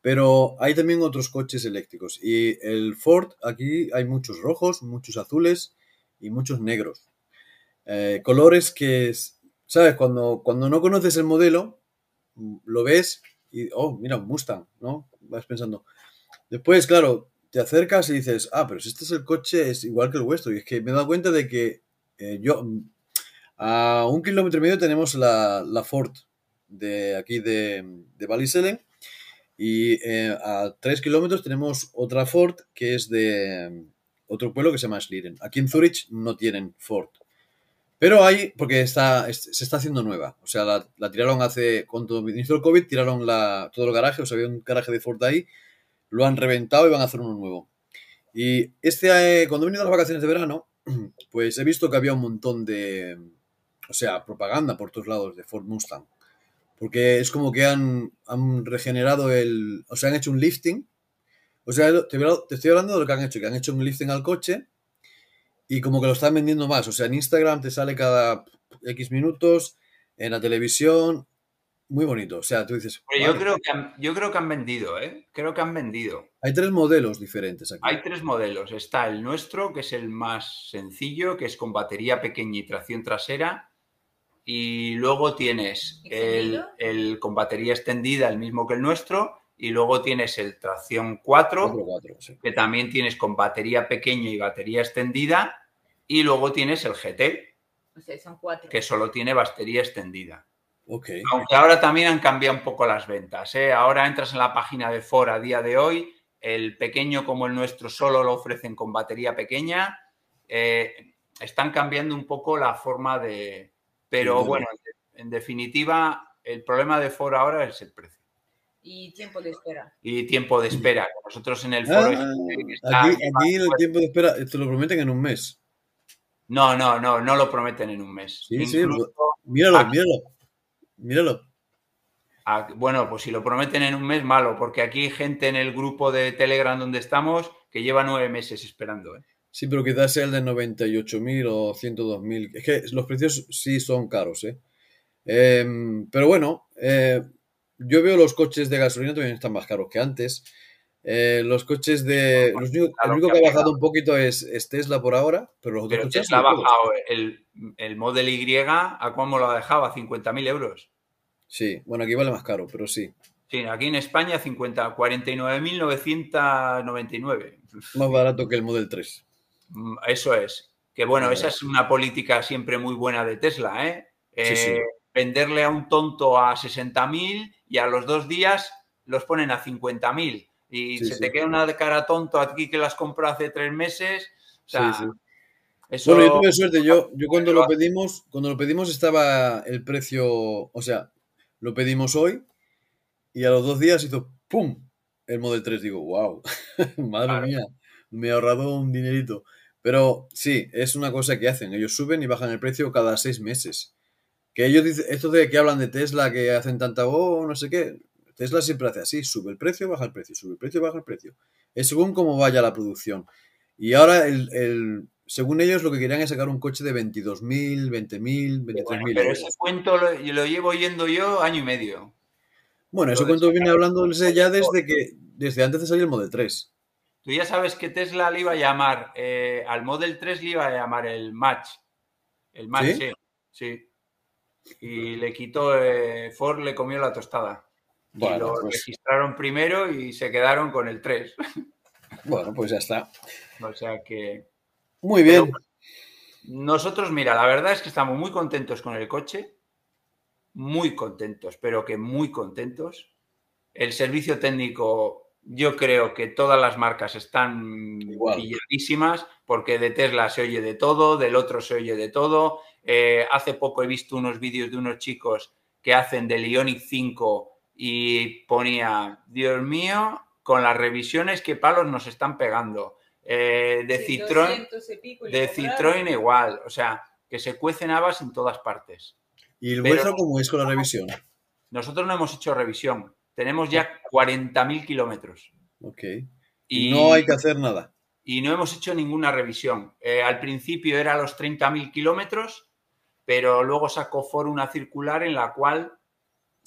Pero hay también otros coches eléctricos. Y el Ford, aquí hay muchos rojos, muchos azules y muchos negros. Eh, colores que, ¿sabes? Cuando, cuando no conoces el modelo, lo ves y, oh, mira, Mustang, ¿no? Vas pensando. Después, claro, te acercas y dices, ah, pero si este es el coche, es igual que el vuestro. Y es que me he dado cuenta de que eh, yo, a un kilómetro y medio tenemos la, Ford de aquí de, de Baliselen y eh, a tres kilómetros tenemos otra Ford que es de otro pueblo que se llama Schlieren. Aquí en Zurich no tienen Ford. Pero hay, porque está, se está haciendo nueva. O sea, la, tiraron hace, cuando inició el COVID, tiraron la, todo el garaje, o sea, había un garaje de Ford ahí lo han reventado y van a hacer uno nuevo. Y este, eh, cuando he venido a las vacaciones de verano, pues he visto que había un montón de, o sea, propaganda por todos lados de Ford Mustang. Porque es como que han, han regenerado el, o sea, han hecho un lifting. O sea, te, te estoy hablando de lo que han hecho, que han hecho un lifting al coche y como que lo están vendiendo más. O sea, en Instagram te sale cada X minutos, en la televisión, muy bonito. O sea, tú dices. yo, creo que han, yo creo que han vendido, ¿eh? Creo que han vendido. Hay tres modelos diferentes aquí. Hay tres modelos. Está el nuestro, que es el más sencillo, que es con batería pequeña y tracción trasera. Y luego tienes el, el, con batería extendida, el mismo que el nuestro. Y luego tienes el tracción 4, que también tienes con batería pequeña y batería extendida. Y luego tienes el GT, o sea, son cuatro. que solo tiene batería extendida. Aunque ahora también han cambiado un poco las ventas. ¿eh? Ahora entras en la página de Ford a día de hoy, el pequeño como el nuestro solo lo ofrecen con batería pequeña. Eh, están cambiando un poco la forma de... Pero bueno, en definitiva, el problema de Ford ahora es el precio. Y tiempo de espera. Y tiempo de espera. Nosotros en el foro... Ah, aquí, el tiempo de espera te lo prometen en un mes. No, no, no, no lo prometen en un mes. Sí, sí, míralo, míralo. Míralo. Ah, bueno, pues si lo prometen en un mes, malo, porque aquí hay gente en el grupo de Telegram donde estamos que lleva nueve meses esperando. ¿eh? Sí, pero quizás sea el de 98.000 o 102.000. Es que los precios sí son caros, ¿eh? Em, pero bueno, eh, yo veo los coches de gasolina también están más caros que antes. Eh, los coches de. Los único, el único que ha bajado un poquito es, Tesla por ahora, pero los otros coches. Tesla ha bajado el, el, Model Y, ¿a cómo lo ha dejado? A 50.000 euros. Sí, bueno, aquí vale más caro, pero sí. Sí, aquí en España 49.999. Más barato que el Model 3. Mm, eso es. Que bueno, esa es una política siempre muy buena de Tesla, ¿eh? eh venderle a un tonto a 60.000 y a los dos días los ponen a 50.000 y se te queda una cara tonto aquí que las compró hace tres meses. O sea, eso... Bueno, yo tuve suerte. Yo, yo cuando lo pedimos, cuando lo pedimos estaba el precio, o sea, lo pedimos hoy y a los dos días hizo ¡pum! El Model 3. Digo, wow, madre mía, me he ahorrado un dinerito. Pero sí, es una cosa que hacen. Ellos suben y bajan el precio cada seis meses. Que ellos dicen, esto de que hablan de Tesla, que hacen tanta, oh, no sé qué, Tesla siempre hace así, sube el precio, baja el precio, sube el precio, baja el precio. Es según cómo vaya la producción. Y ahora, el, según ellos, lo que querían es sacar un coche de 22.000, 20.000, 23.000 Pero ese cuento lo, llevo oyendo yo año y medio. Bueno, ese cuento viene hablando ya desde que desde antes de salir el Model 3. Tú ya sabes que Tesla le iba a llamar, eh, al Model 3 le iba a llamar el Match. El Match, sí. sí. Y le quitó, eh, Ford le comió la tostada y lo pues registraron primero y se quedaron con el 3. Bueno, pues ya está. O sea que. Muy bien. nosotros, mira, la verdad es que estamos muy contentos con el coche. Muy contentos, pero que muy contentos. El servicio técnico, yo creo que todas las marcas están pilladísimas, porque de Tesla se oye de todo, del otro se oye de todo. Eh, hace poco he visto unos vídeos de unos chicos que hacen del Ionic 5 y ponía, Dios mío, con las revisiones qué palos nos están pegando. Eh, de Citroën, de Citroën igual, o sea, que se cuecen habas en todas partes. ¿Y el vuestro cómo es con la revisión? Nosotros no hemos hecho revisión, tenemos ya 40.000 kilómetros. Ok. Y no hay que hacer nada. Y no hemos hecho ninguna revisión. Eh, al principio era los 30.000 kilómetros, pero luego sacó Ford una circular en la cual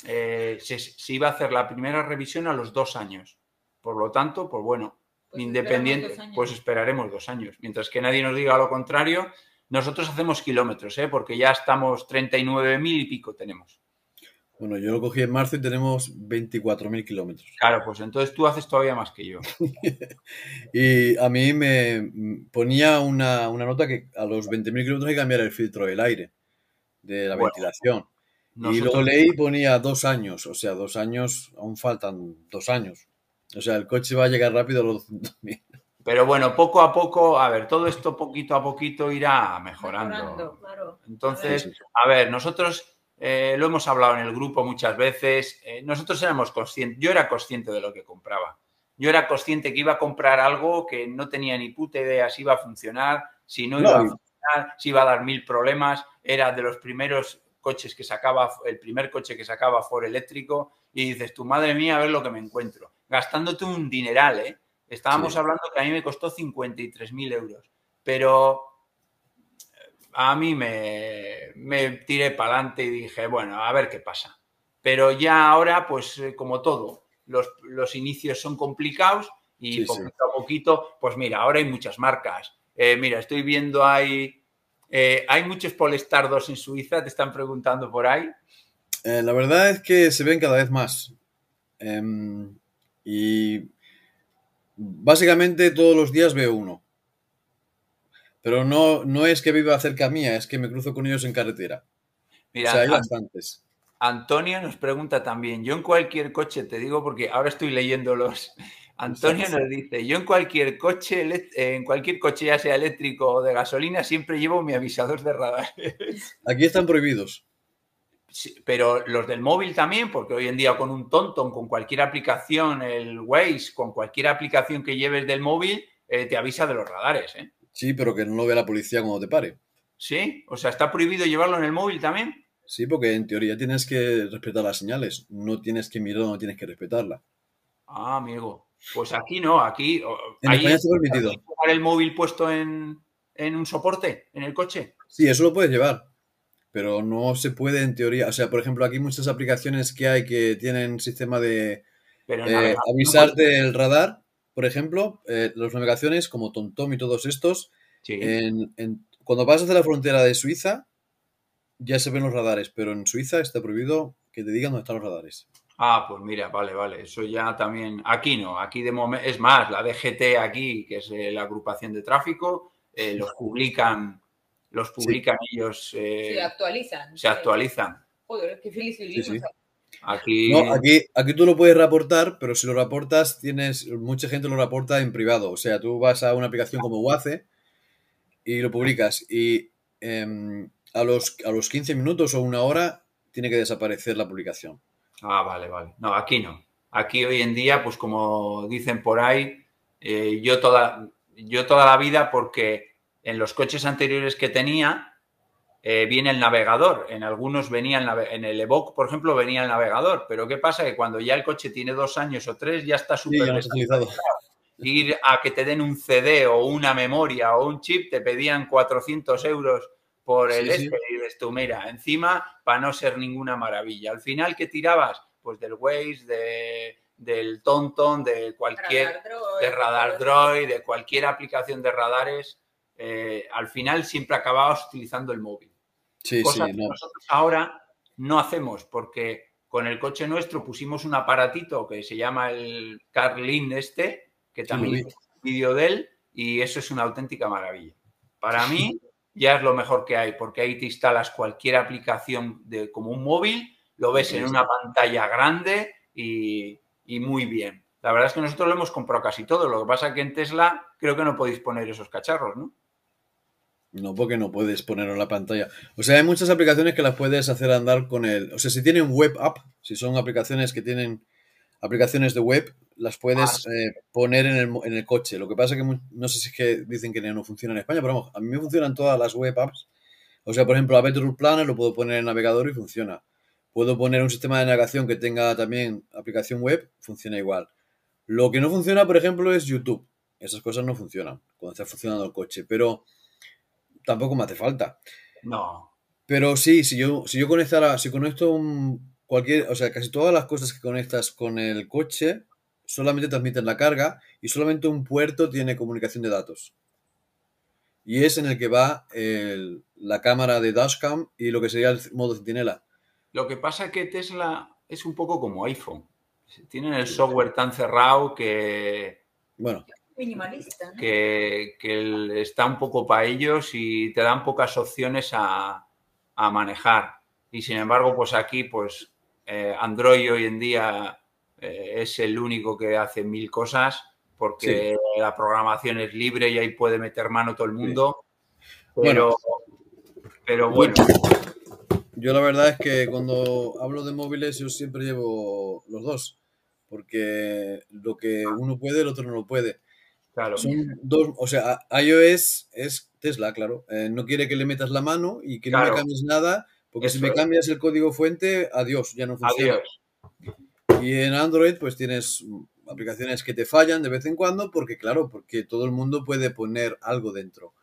eh, se, iba a hacer la primera revisión a los dos años. Por lo tanto, pues bueno, pues independiente, pues esperaremos dos años. Mientras que nadie nos diga lo contrario, nosotros hacemos kilómetros, ¿eh? porque ya estamos 39.000 y pico tenemos. Bueno, yo lo cogí en marzo y tenemos 24.000 kilómetros. Claro, pues entonces tú haces todavía más que yo. y a mí me ponía una, nota que a los 20.000 kilómetros hay que cambiar el filtro del aire, de la ventilación. Y luego leí y ponía dos años, o sea, dos años, aún faltan dos años. O sea, el coche va a llegar rápido a los 200.000. Pero bueno, poco a poco, a ver, todo esto poquito a poquito irá mejorando. Entonces, a ver, nosotros eh, lo hemos hablado en el grupo muchas veces, eh, nosotros éramos conscientes, yo era consciente de lo que compraba. yo era consciente que iba a comprar algo que no tenía ni puta idea si iba a funcionar, si no iba a funcionar, si iba a dar mil problemas. Era de los primeros coches que sacaba, el primer coche que sacaba Ford eléctrico, y dices, tu madre mía, a ver lo que me encuentro. Gastándote un dineral, ¿eh? Estábamos hablando que a mí me costó 53.000 euros, pero a mí me, me tiré para adelante y dije, bueno, a ver qué pasa. Pero ya ahora, pues eh, como todo, los, los inicios son complicados y poquito a poquito, pues mira, ahora hay muchas marcas. Eh, mira, estoy viendo hay, eh, hay muchos Polestar en Suiza, te están preguntando por ahí. la verdad es que se ven cada vez más. Em, y básicamente todos los días veo uno. Pero no, no es que viva cerca mía, es que me cruzo con ellos en carretera. Mira, o sea, hay bastantes. Antonio nos pregunta también, yo en cualquier coche, te digo porque ahora estoy leyendo los... Antonio nos dice, yo en cualquier coche, en cualquier coche, ya sea eléctrico o de gasolina, siempre llevo mi avisador de radar. Aquí están prohibidos. pero los del móvil también, porque hoy en día con un tonton, con cualquier aplicación, el Waze, con cualquier aplicación que lleves del móvil, eh, te avisa de los radares. ¿eh? Sí, pero que no lo vea la policía cuando te pare. Sí, o sea, ¿está prohibido llevarlo en el móvil también? Sí, porque en teoría tienes que respetar las señales, no tienes que mirar, no tienes que respetarla. Ah, amigo. Pues aquí no, aquí. En España está permitido. el móvil puesto en, un soporte, en el coche? Sí, eso lo puedes llevar, pero no se puede en teoría. O sea, por ejemplo, aquí muchas aplicaciones que hay que tienen sistema de eh, avisarte del radar por ejemplo, eh, las navegaciones como TomTom y todos estos, cuando pasas de la frontera de Suiza, ya se ven los radares, pero en Suiza está prohibido que te digan dónde están los radares. Ah, pues mira, vale, vale. Eso ya también. Aquí no, aquí de momento. Es más, la DGT aquí, que es eh, la agrupación de tráfico, eh, los publican, los publican ellos. se actualizan. Se actualizan. Joder, qué feliz Aquí... aquí, aquí tú lo puedes reportar, pero si lo reportas, tienes. Mucha gente lo reporta en privado. O sea, tú vas a una aplicación como Waze y lo publicas. Y em, a, los, a los 15 minutos o una hora tiene que desaparecer la publicación. Ah, vale, vale. No, aquí no. Aquí hoy en día, pues como dicen por ahí, eh, yo, toda, yo toda la vida, porque en los coches anteriores que tenía, eh, viene el navegador. En algunos venía el en el Evoque, por ejemplo, venía el navegador. Pero ¿qué pasa? Que cuando ya el coche tiene dos años o tres, ya está súper sí, Ir a que te den un CD o una memoria o un chip, te pedían 400 euros por el este. Y dices tú, mira, encima, para no ser ninguna maravilla. Al final, ¿qué tirabas? Pues del Waze, de, del Tonton, de cualquier... de Radar Droid, de cualquier aplicación de radares. Eh, al final siempre acababas utilizando el móvil. Sí, Cosa que nosotros ahora no hacemos porque con el coche nuestro pusimos un aparatito que se llama el Carlin este, que también es un vídeo de él y eso es una auténtica maravilla. Para mí ya es lo mejor que hay porque ahí te instalas cualquier aplicación de, como un móvil, lo ves en una pantalla grande y, y muy bien. La verdad es que nosotros lo hemos comprado casi todo. Lo que pasa es que en Tesla creo que no podéis poner esos cacharros, ¿no? No, porque no puedes ponerlo en la pantalla. O sea, hay muchas aplicaciones que las puedes hacer andar con el. O sea, si tienen web app, si son aplicaciones que tienen aplicaciones de web, las puedes ah, eh, poner en el, en el, coche. Lo que pasa es que no sé si es que dicen que no funciona en España, pero vamos, a mí me funcionan todas las web apps. O sea, por ejemplo, a Better Planner lo puedo poner en el navegador y funciona. Puedo poner un sistema de navegación que tenga también aplicación web, funciona igual. Lo que no funciona, por ejemplo, es YouTube. Esas cosas no funcionan cuando está funcionando el coche. Pero tampoco me hace falta. No. Pero sí, si yo, si yo conectara, si conecto un, cualquier, o sea, casi todas las cosas que conectas con el coche solamente transmiten la carga y solamente un puerto tiene comunicación de datos. Y es en el que va la cámara de dashcam y lo que sería el modo centinela. Lo que pasa es que Tesla es un poco como iPhone. Tienen el software tan cerrado que... Bueno, minimalista. Que, está un poco para ellos y te dan pocas opciones a, manejar. Y sin embargo, pues aquí, pues eh, Android hoy en día eh, es el único que hace mil cosas porque la programación es libre y ahí puede meter mano todo el mundo. Pero bueno, pero bueno. Yo la verdad es que cuando hablo de móviles yo siempre llevo los dos porque lo que uno puede, el otro no lo puede. Claro. Son dos, o sea, iOS es Tesla, claro. Eh, no quiere que le metas la mano y que no le cambies nada, porque si me cambias el código fuente, adiós, ya no funciona. Adiós. Y en Android, pues tienes aplicaciones que te fallan de vez en cuando, porque claro, porque todo el mundo puede poner algo dentro.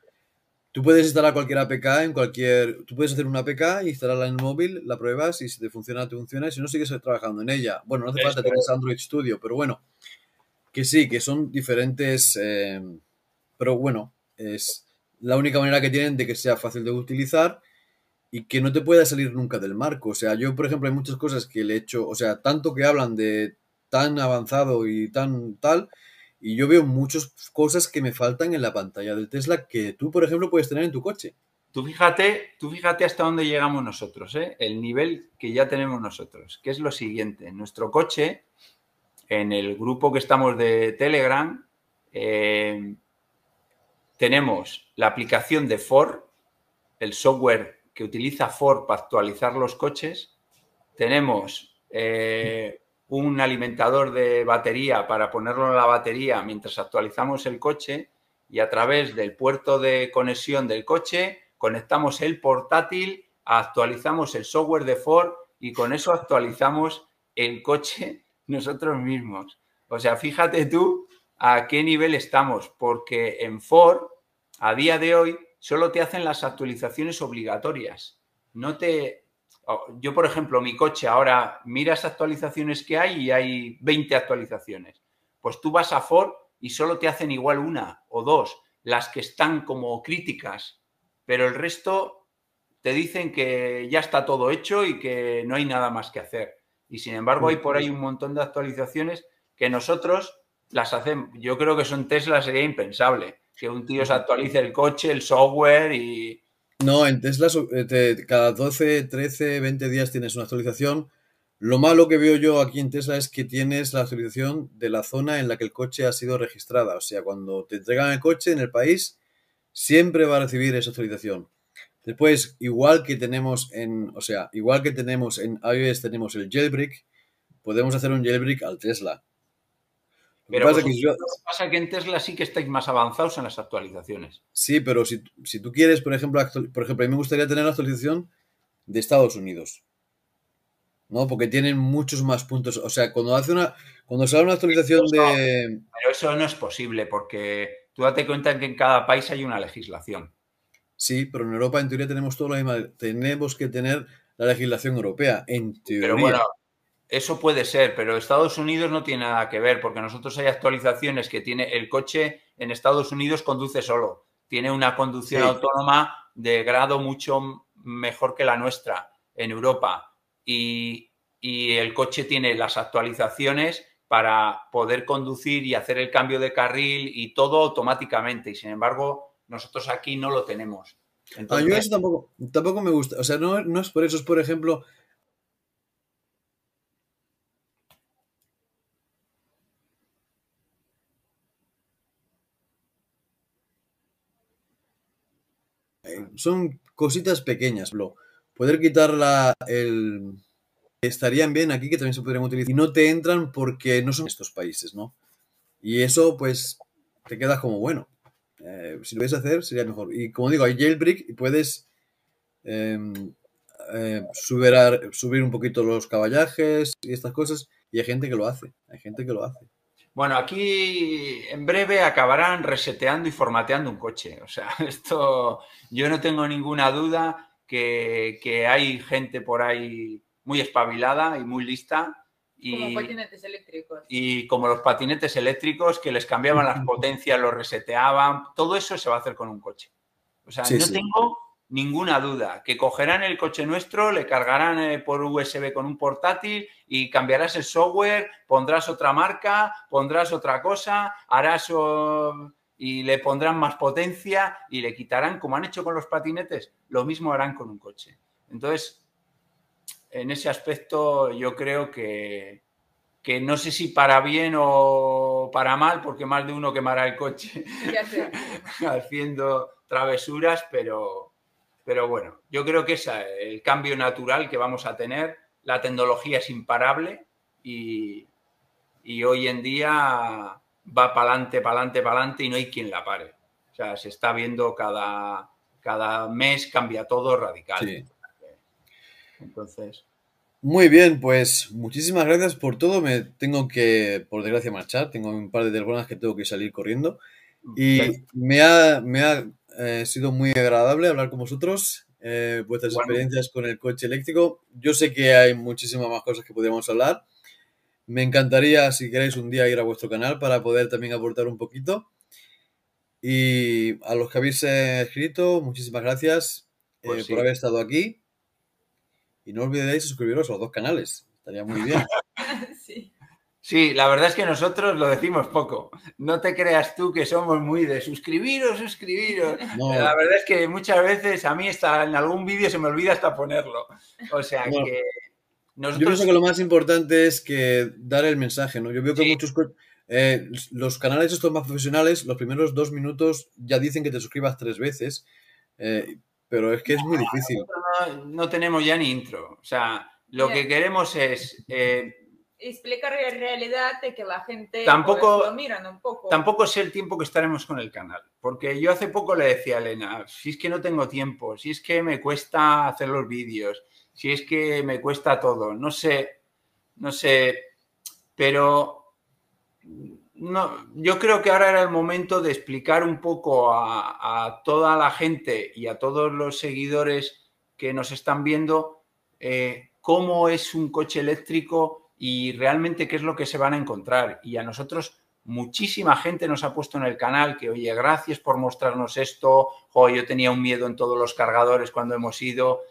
Tú puedes instalar cualquier APK en cualquier. Tú puedes hacer una APK, instalarla en el móvil, la pruebas y si te funciona, te funciona. Y si no, sigues trabajando en ella. Bueno, no hace falta tener Android Studio, pero bueno, que sí, que son diferentes. Eh, pero bueno, es la única manera que tienen de que sea fácil de utilizar y que no te pueda salir nunca del marco. O sea, yo, por ejemplo, hay muchas cosas que le he hecho, o sea, tanto que hablan de tan avanzado y tan tal, y yo veo muchas cosas que me faltan en la pantalla del Tesla que tú, por ejemplo, puedes tener en tu coche. Tú fíjate, tú fíjate hasta dónde llegamos nosotros, ¿eh? el nivel que ya tenemos nosotros, que es lo siguiente. En nuestro coche, en el grupo que estamos de Telegram, eh, tenemos la aplicación de Ford, el software que utiliza Ford para actualizar los coches. Tenemos eh, un alimentador de batería para ponerlo en la batería mientras actualizamos el coche y a través del puerto de conexión del coche conectamos el portátil, actualizamos el software de Ford y con eso actualizamos el coche nosotros mismos. O sea, fíjate tú a qué nivel estamos, porque en Ford a día de hoy solo te hacen las actualizaciones obligatorias. No te yo, por ejemplo, mi coche ahora miras actualizaciones que hay y hay 20 actualizaciones. Pues tú vas a Ford y solo te hacen igual una o dos, las que están como críticas, pero el resto te dicen que ya está todo hecho y que no hay nada más que hacer. Y sin embargo hay por ahí un montón de actualizaciones que nosotros las hacemos. Yo creo que son Tesla sería impensable que un tío se actualice el coche, el software y, no, en Tesla eh, cada 12, 13, 20 días tienes una actualización. Lo malo que veo yo aquí en Tesla es que tienes la actualización de la zona en la que el coche ha sido registrada. O sea, cuando te entregan el coche en el país, siempre va a recibir esa actualización. Después, igual que tenemos en, o sea, igual que tenemos en iOS tenemos el jailbreak, podemos hacer un jailbreak al Tesla. Pero pasa, que pasa que en Tesla sí que estáis más avanzados en las actualizaciones. Sí, pero si, tú quieres, por ejemplo, por ejemplo, a mí me gustaría tener la actualización de Estados Unidos. ¿No? Porque tienen muchos más puntos. O sea, cuando hace una. Cuando sale una actualización de. Pero eso no es posible, porque tú date cuenta que en cada país hay una legislación. Sí, pero en Europa en teoría tenemos todo lo mismo. Tenemos que tener la legislación europea, en teoría. Pero bueno, eso puede ser, pero Estados Unidos no tiene nada que ver, porque nosotros hay actualizaciones que tiene el coche en Estados Unidos conduce solo, tiene una conducción autónoma de grado mucho mejor que la nuestra en Europa. Y, el coche tiene las actualizaciones para poder conducir y hacer el cambio de carril y todo automáticamente. Y sin embargo nosotros aquí no lo tenemos. a yo eso tampoco, tampoco me gusta, o sea, no, no es por eso, es por ejemplo son cositas pequeñas, bro. Poder quitar la, el... Estarían bien aquí que también se podrían utilizar. Y no te entran porque no son estos países, ¿no? Y eso, pues, te queda como bueno. Eh, si lo ves hacer, sería mejor. Y como digo, hay jailbreak y puedes em, eh, subir, subir un poquito los caballajes y estas cosas. Y hay gente que lo hace. Hay gente que lo hace. Bueno, aquí en breve acabarán reseteando y formateando un coche. O sea, esto yo no tengo ninguna duda que, hay gente por ahí muy espabilada y muy lista. Y, como patinetes eléctricos. Y como los patinetes eléctricos que les cambiaban las potencias, los reseteaban. Todo eso se va a hacer con un coche. O sea, no tengo ninguna duda, que cogerán el coche nuestro, le cargarán eh, por USB con un portátil y cambiarás el software, pondrás otra marca, pondrás otra cosa, harás y le pondrán más potencia y le quitarán, como han hecho con los patinetes, lo mismo harán con un coche. Entonces, en ese aspecto yo creo que, que no sé si para bien o para mal, porque más de uno quemará el coche haciendo travesuras, pero, pero bueno, yo creo que es el cambio natural que vamos a tener. La tecnología es imparable y, y hoy en día va para adelante, para adelante, para adelante y no hay quien la pare. O sea, se está viendo cada, cada mes cambia todo radical. Entonces. Muy bien, pues muchísimas gracias por todo. Me tengo que, por desgracia, marchar. Tengo un par de telefonas que tengo que salir corriendo. Y me ha, me ha eh, sido muy agradable hablar con vosotros, eh, vuestras experiencias con el coche eléctrico. Yo sé que hay muchísimas más cosas que podríamos hablar. Me encantaría, si queréis, un día ir a vuestro canal para poder también aportar un poquito. Y a los que habéis eh, escrito, muchísimas gracias pues por haber estado aquí. Y no olvidéis suscribiros a los dos canales. Estaría muy bien. sí. La verdad es que nosotros lo decimos poco. No te creas tú que somos muy de suscribiros, suscribiros. La verdad es que muchas veces a mí está en algún vídeo se me olvida hasta ponerlo. O sea que nosotros... Yo pienso que lo más importante es que dar el mensaje, ¿no? Yo veo que muchos eh, los canales estos más profesionales, los primeros dos minutos ya dicen que te suscribas tres veces, eh, pero es que es muy difícil. No, tenemos ya ni intro. O sea, lo que queremos es eh, explicar la realidad de que la gente tampoco, pues, lo miran un poco. Tampoco sé el tiempo que estaremos con el canal, porque yo hace poco le decía a Elena, si es que no tengo tiempo, si es que me cuesta hacer los vídeos, si es que me cuesta todo, no sé, no sé, pero no, yo creo que ahora era el momento de explicar un poco a, toda la gente y a todos los seguidores que nos están viendo eh, cómo es un coche eléctrico y realmente qué es lo que se van a encontrar. Y a nosotros muchísima gente nos ha puesto en el canal que, oye, gracias por mostrarnos esto, o yo tenía un miedo en todos los cargadores cuando hemos ido.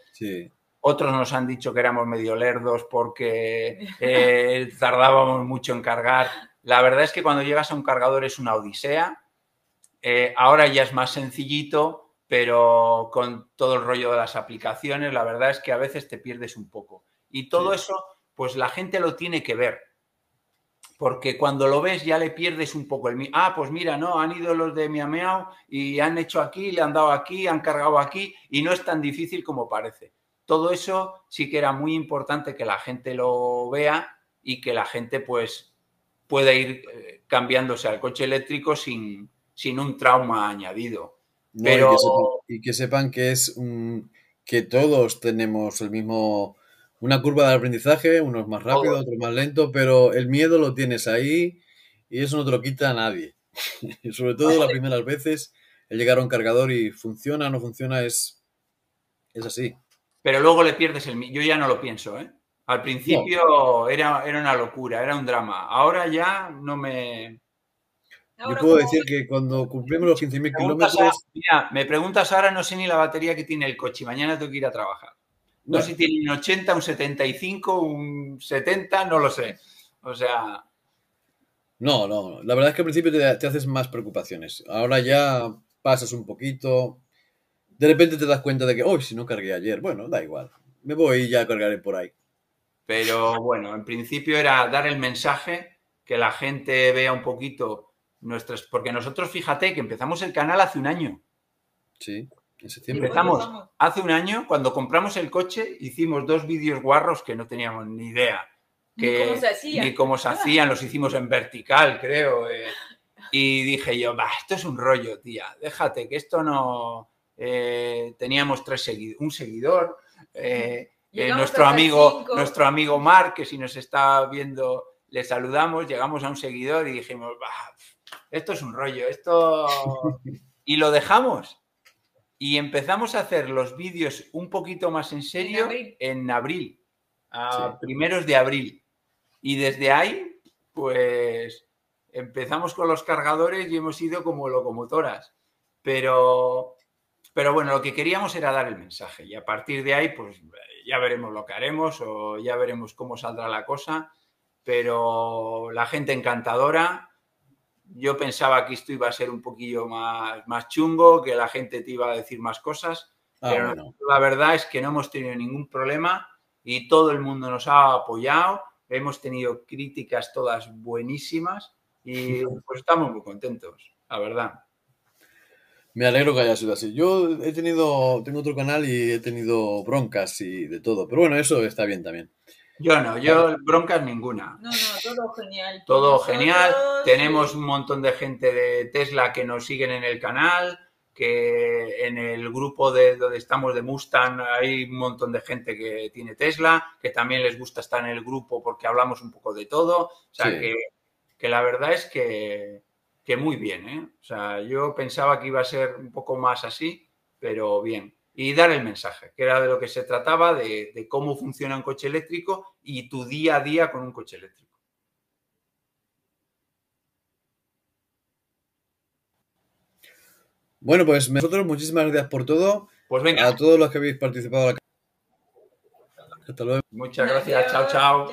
Otros nos han dicho que éramos medio lerdos porque eh, tardábamos mucho en cargar. La verdad es que cuando llegas a un cargador es una odisea. Eh, ahora ya es más sencillito, pero con todo el rollo de las aplicaciones, la verdad es que a veces te pierdes un poco. Y todo eso pues la gente lo tiene que ver. Porque cuando lo ves ya le pierdes un poco el... Ah, pues mira, no, han ido los de Miameao y han hecho aquí, le han dado aquí, han cargado aquí y no es tan difícil como parece. Todo eso sí que era muy importante que la gente lo vea y que la gente pues pueda ir eh, cambiándose al coche eléctrico sin, sin un trauma añadido. Pero... y, que sepan, que es un, que todos tenemos el mismo una curva de aprendizaje, unos más rápido, otros más lento, pero el miedo lo tienes ahí y eso no te lo quita a nadie. Sobre todo las primeras veces, el llegar a un cargador y funciona o no funciona es, es así. Pero luego le pierdes el miedo. Yo ya no lo pienso, ¿eh? Al principio era, era una locura, era un drama. Ahora ya no me... Yo puedo decir que cuando cumplimos los 15.000 kilómetros... Mira, me preguntas ahora, no sé ni la batería que tiene el coche. Mañana tengo que ir a trabajar. No sé si tiene un 80, un 75, un 70, no lo sé. O sea. No, no. La verdad es que al principio te, haces más preocupaciones. Ahora ya pasas un poquito. De repente te das cuenta de que, hoy si no cargué ayer. Bueno, da igual. Me voy y ya cargaré por ahí. Pero bueno, en principio era dar el mensaje, que la gente vea un poquito nuestras. Porque nosotros, fíjate, que empezamos el canal hace un año. Sí. Empezamos hace un año, cuando compramos el coche, hicimos dos vídeos guarros que no teníamos ni idea. Que, cómo se hacían. cómo se hacían, los hicimos en vertical, creo. Eh. y dije yo, esto es un rollo, tía, déjate, que esto no... Eh, teníamos tres seguidores, un seguidor, eh, nuestro, amigo, nuestro amigo Mark, que si nos está viendo, le saludamos, llegamos a un seguidor y dijimos, esto es un rollo, esto... y lo dejamos y empezamos a hacer los vídeos un poquito más en serio en abril, a primeros de abril. Y desde ahí, pues empezamos con los cargadores y hemos ido como locomotoras. Pero, pero bueno, lo que queríamos era dar el mensaje y a partir de ahí, pues ya veremos lo que haremos o ya veremos cómo saldrá la cosa. Pero la gente encantadora, yo pensaba que esto iba a ser un poquillo más, más chungo, que la gente te iba a decir más cosas, ah, pero la verdad es que no hemos tenido ningún problema y todo el mundo nos ha apoyado, hemos tenido críticas todas buenísimas y pues estamos muy contentos, la verdad. Me alegro que haya sido así. Yo he tenido, tengo otro canal y he tenido broncas y de todo, pero bueno, eso está bien también. Yo no, yo broncas ninguna. No, no, todo genial. Todo genial. Tenemos un montón de gente de Tesla que nos siguen en el canal, que en el grupo de donde estamos de Mustang hay un montón de gente que tiene Tesla, que también les gusta estar en el grupo porque hablamos un poco de todo. O sea, que, que, la verdad es que, que muy bien. ¿eh? O sea, yo pensaba que iba a ser un poco más así, pero bien y dar el mensaje, que era de lo que se trataba, de, cómo funciona un coche eléctrico y tu día a día con un coche eléctrico. Bueno, pues nosotros muchísimas gracias por todo. Pues venga. A todos los que habéis participado. Hasta luego. Muchas gracias. chao. chao.